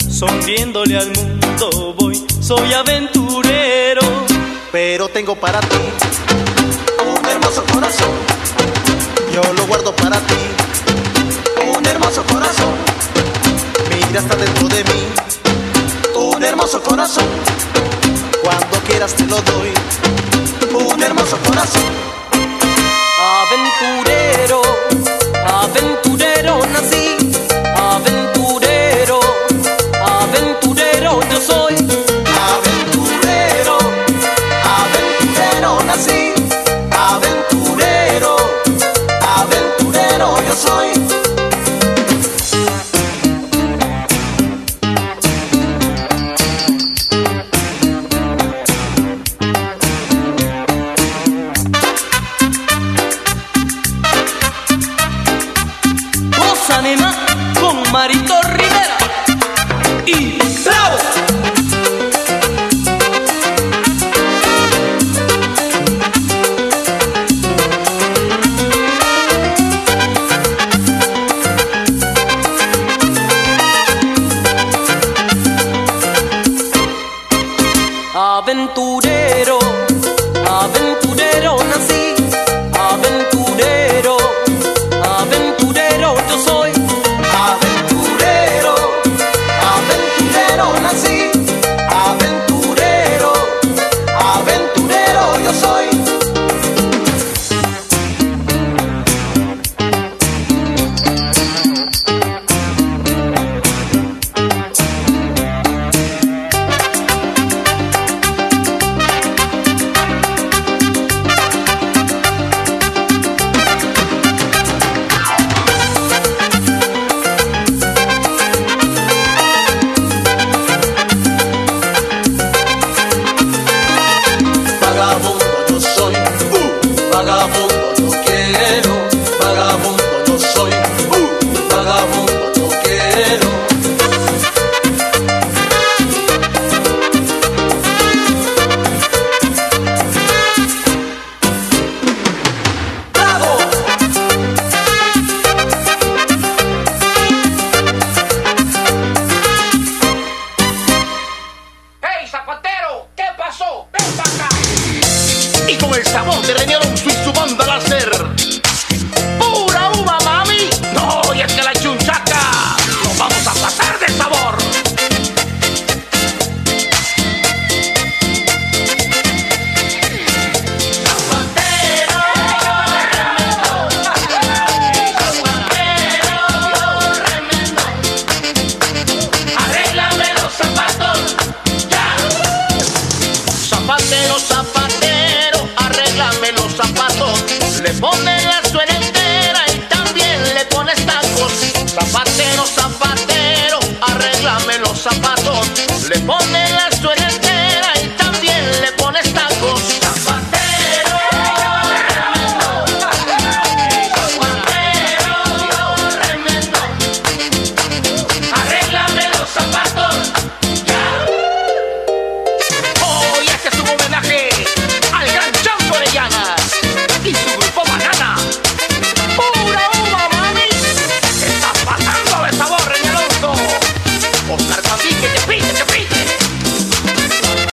sonriéndole al mundo voy, soy aventurero. Pero tengo para ti un hermoso corazón. Yo lo guardo para ti. Un hermoso corazón. Mira hasta dentro de mí. Un hermoso corazón. Cuando quieras te lo doy. Un hermoso corazón.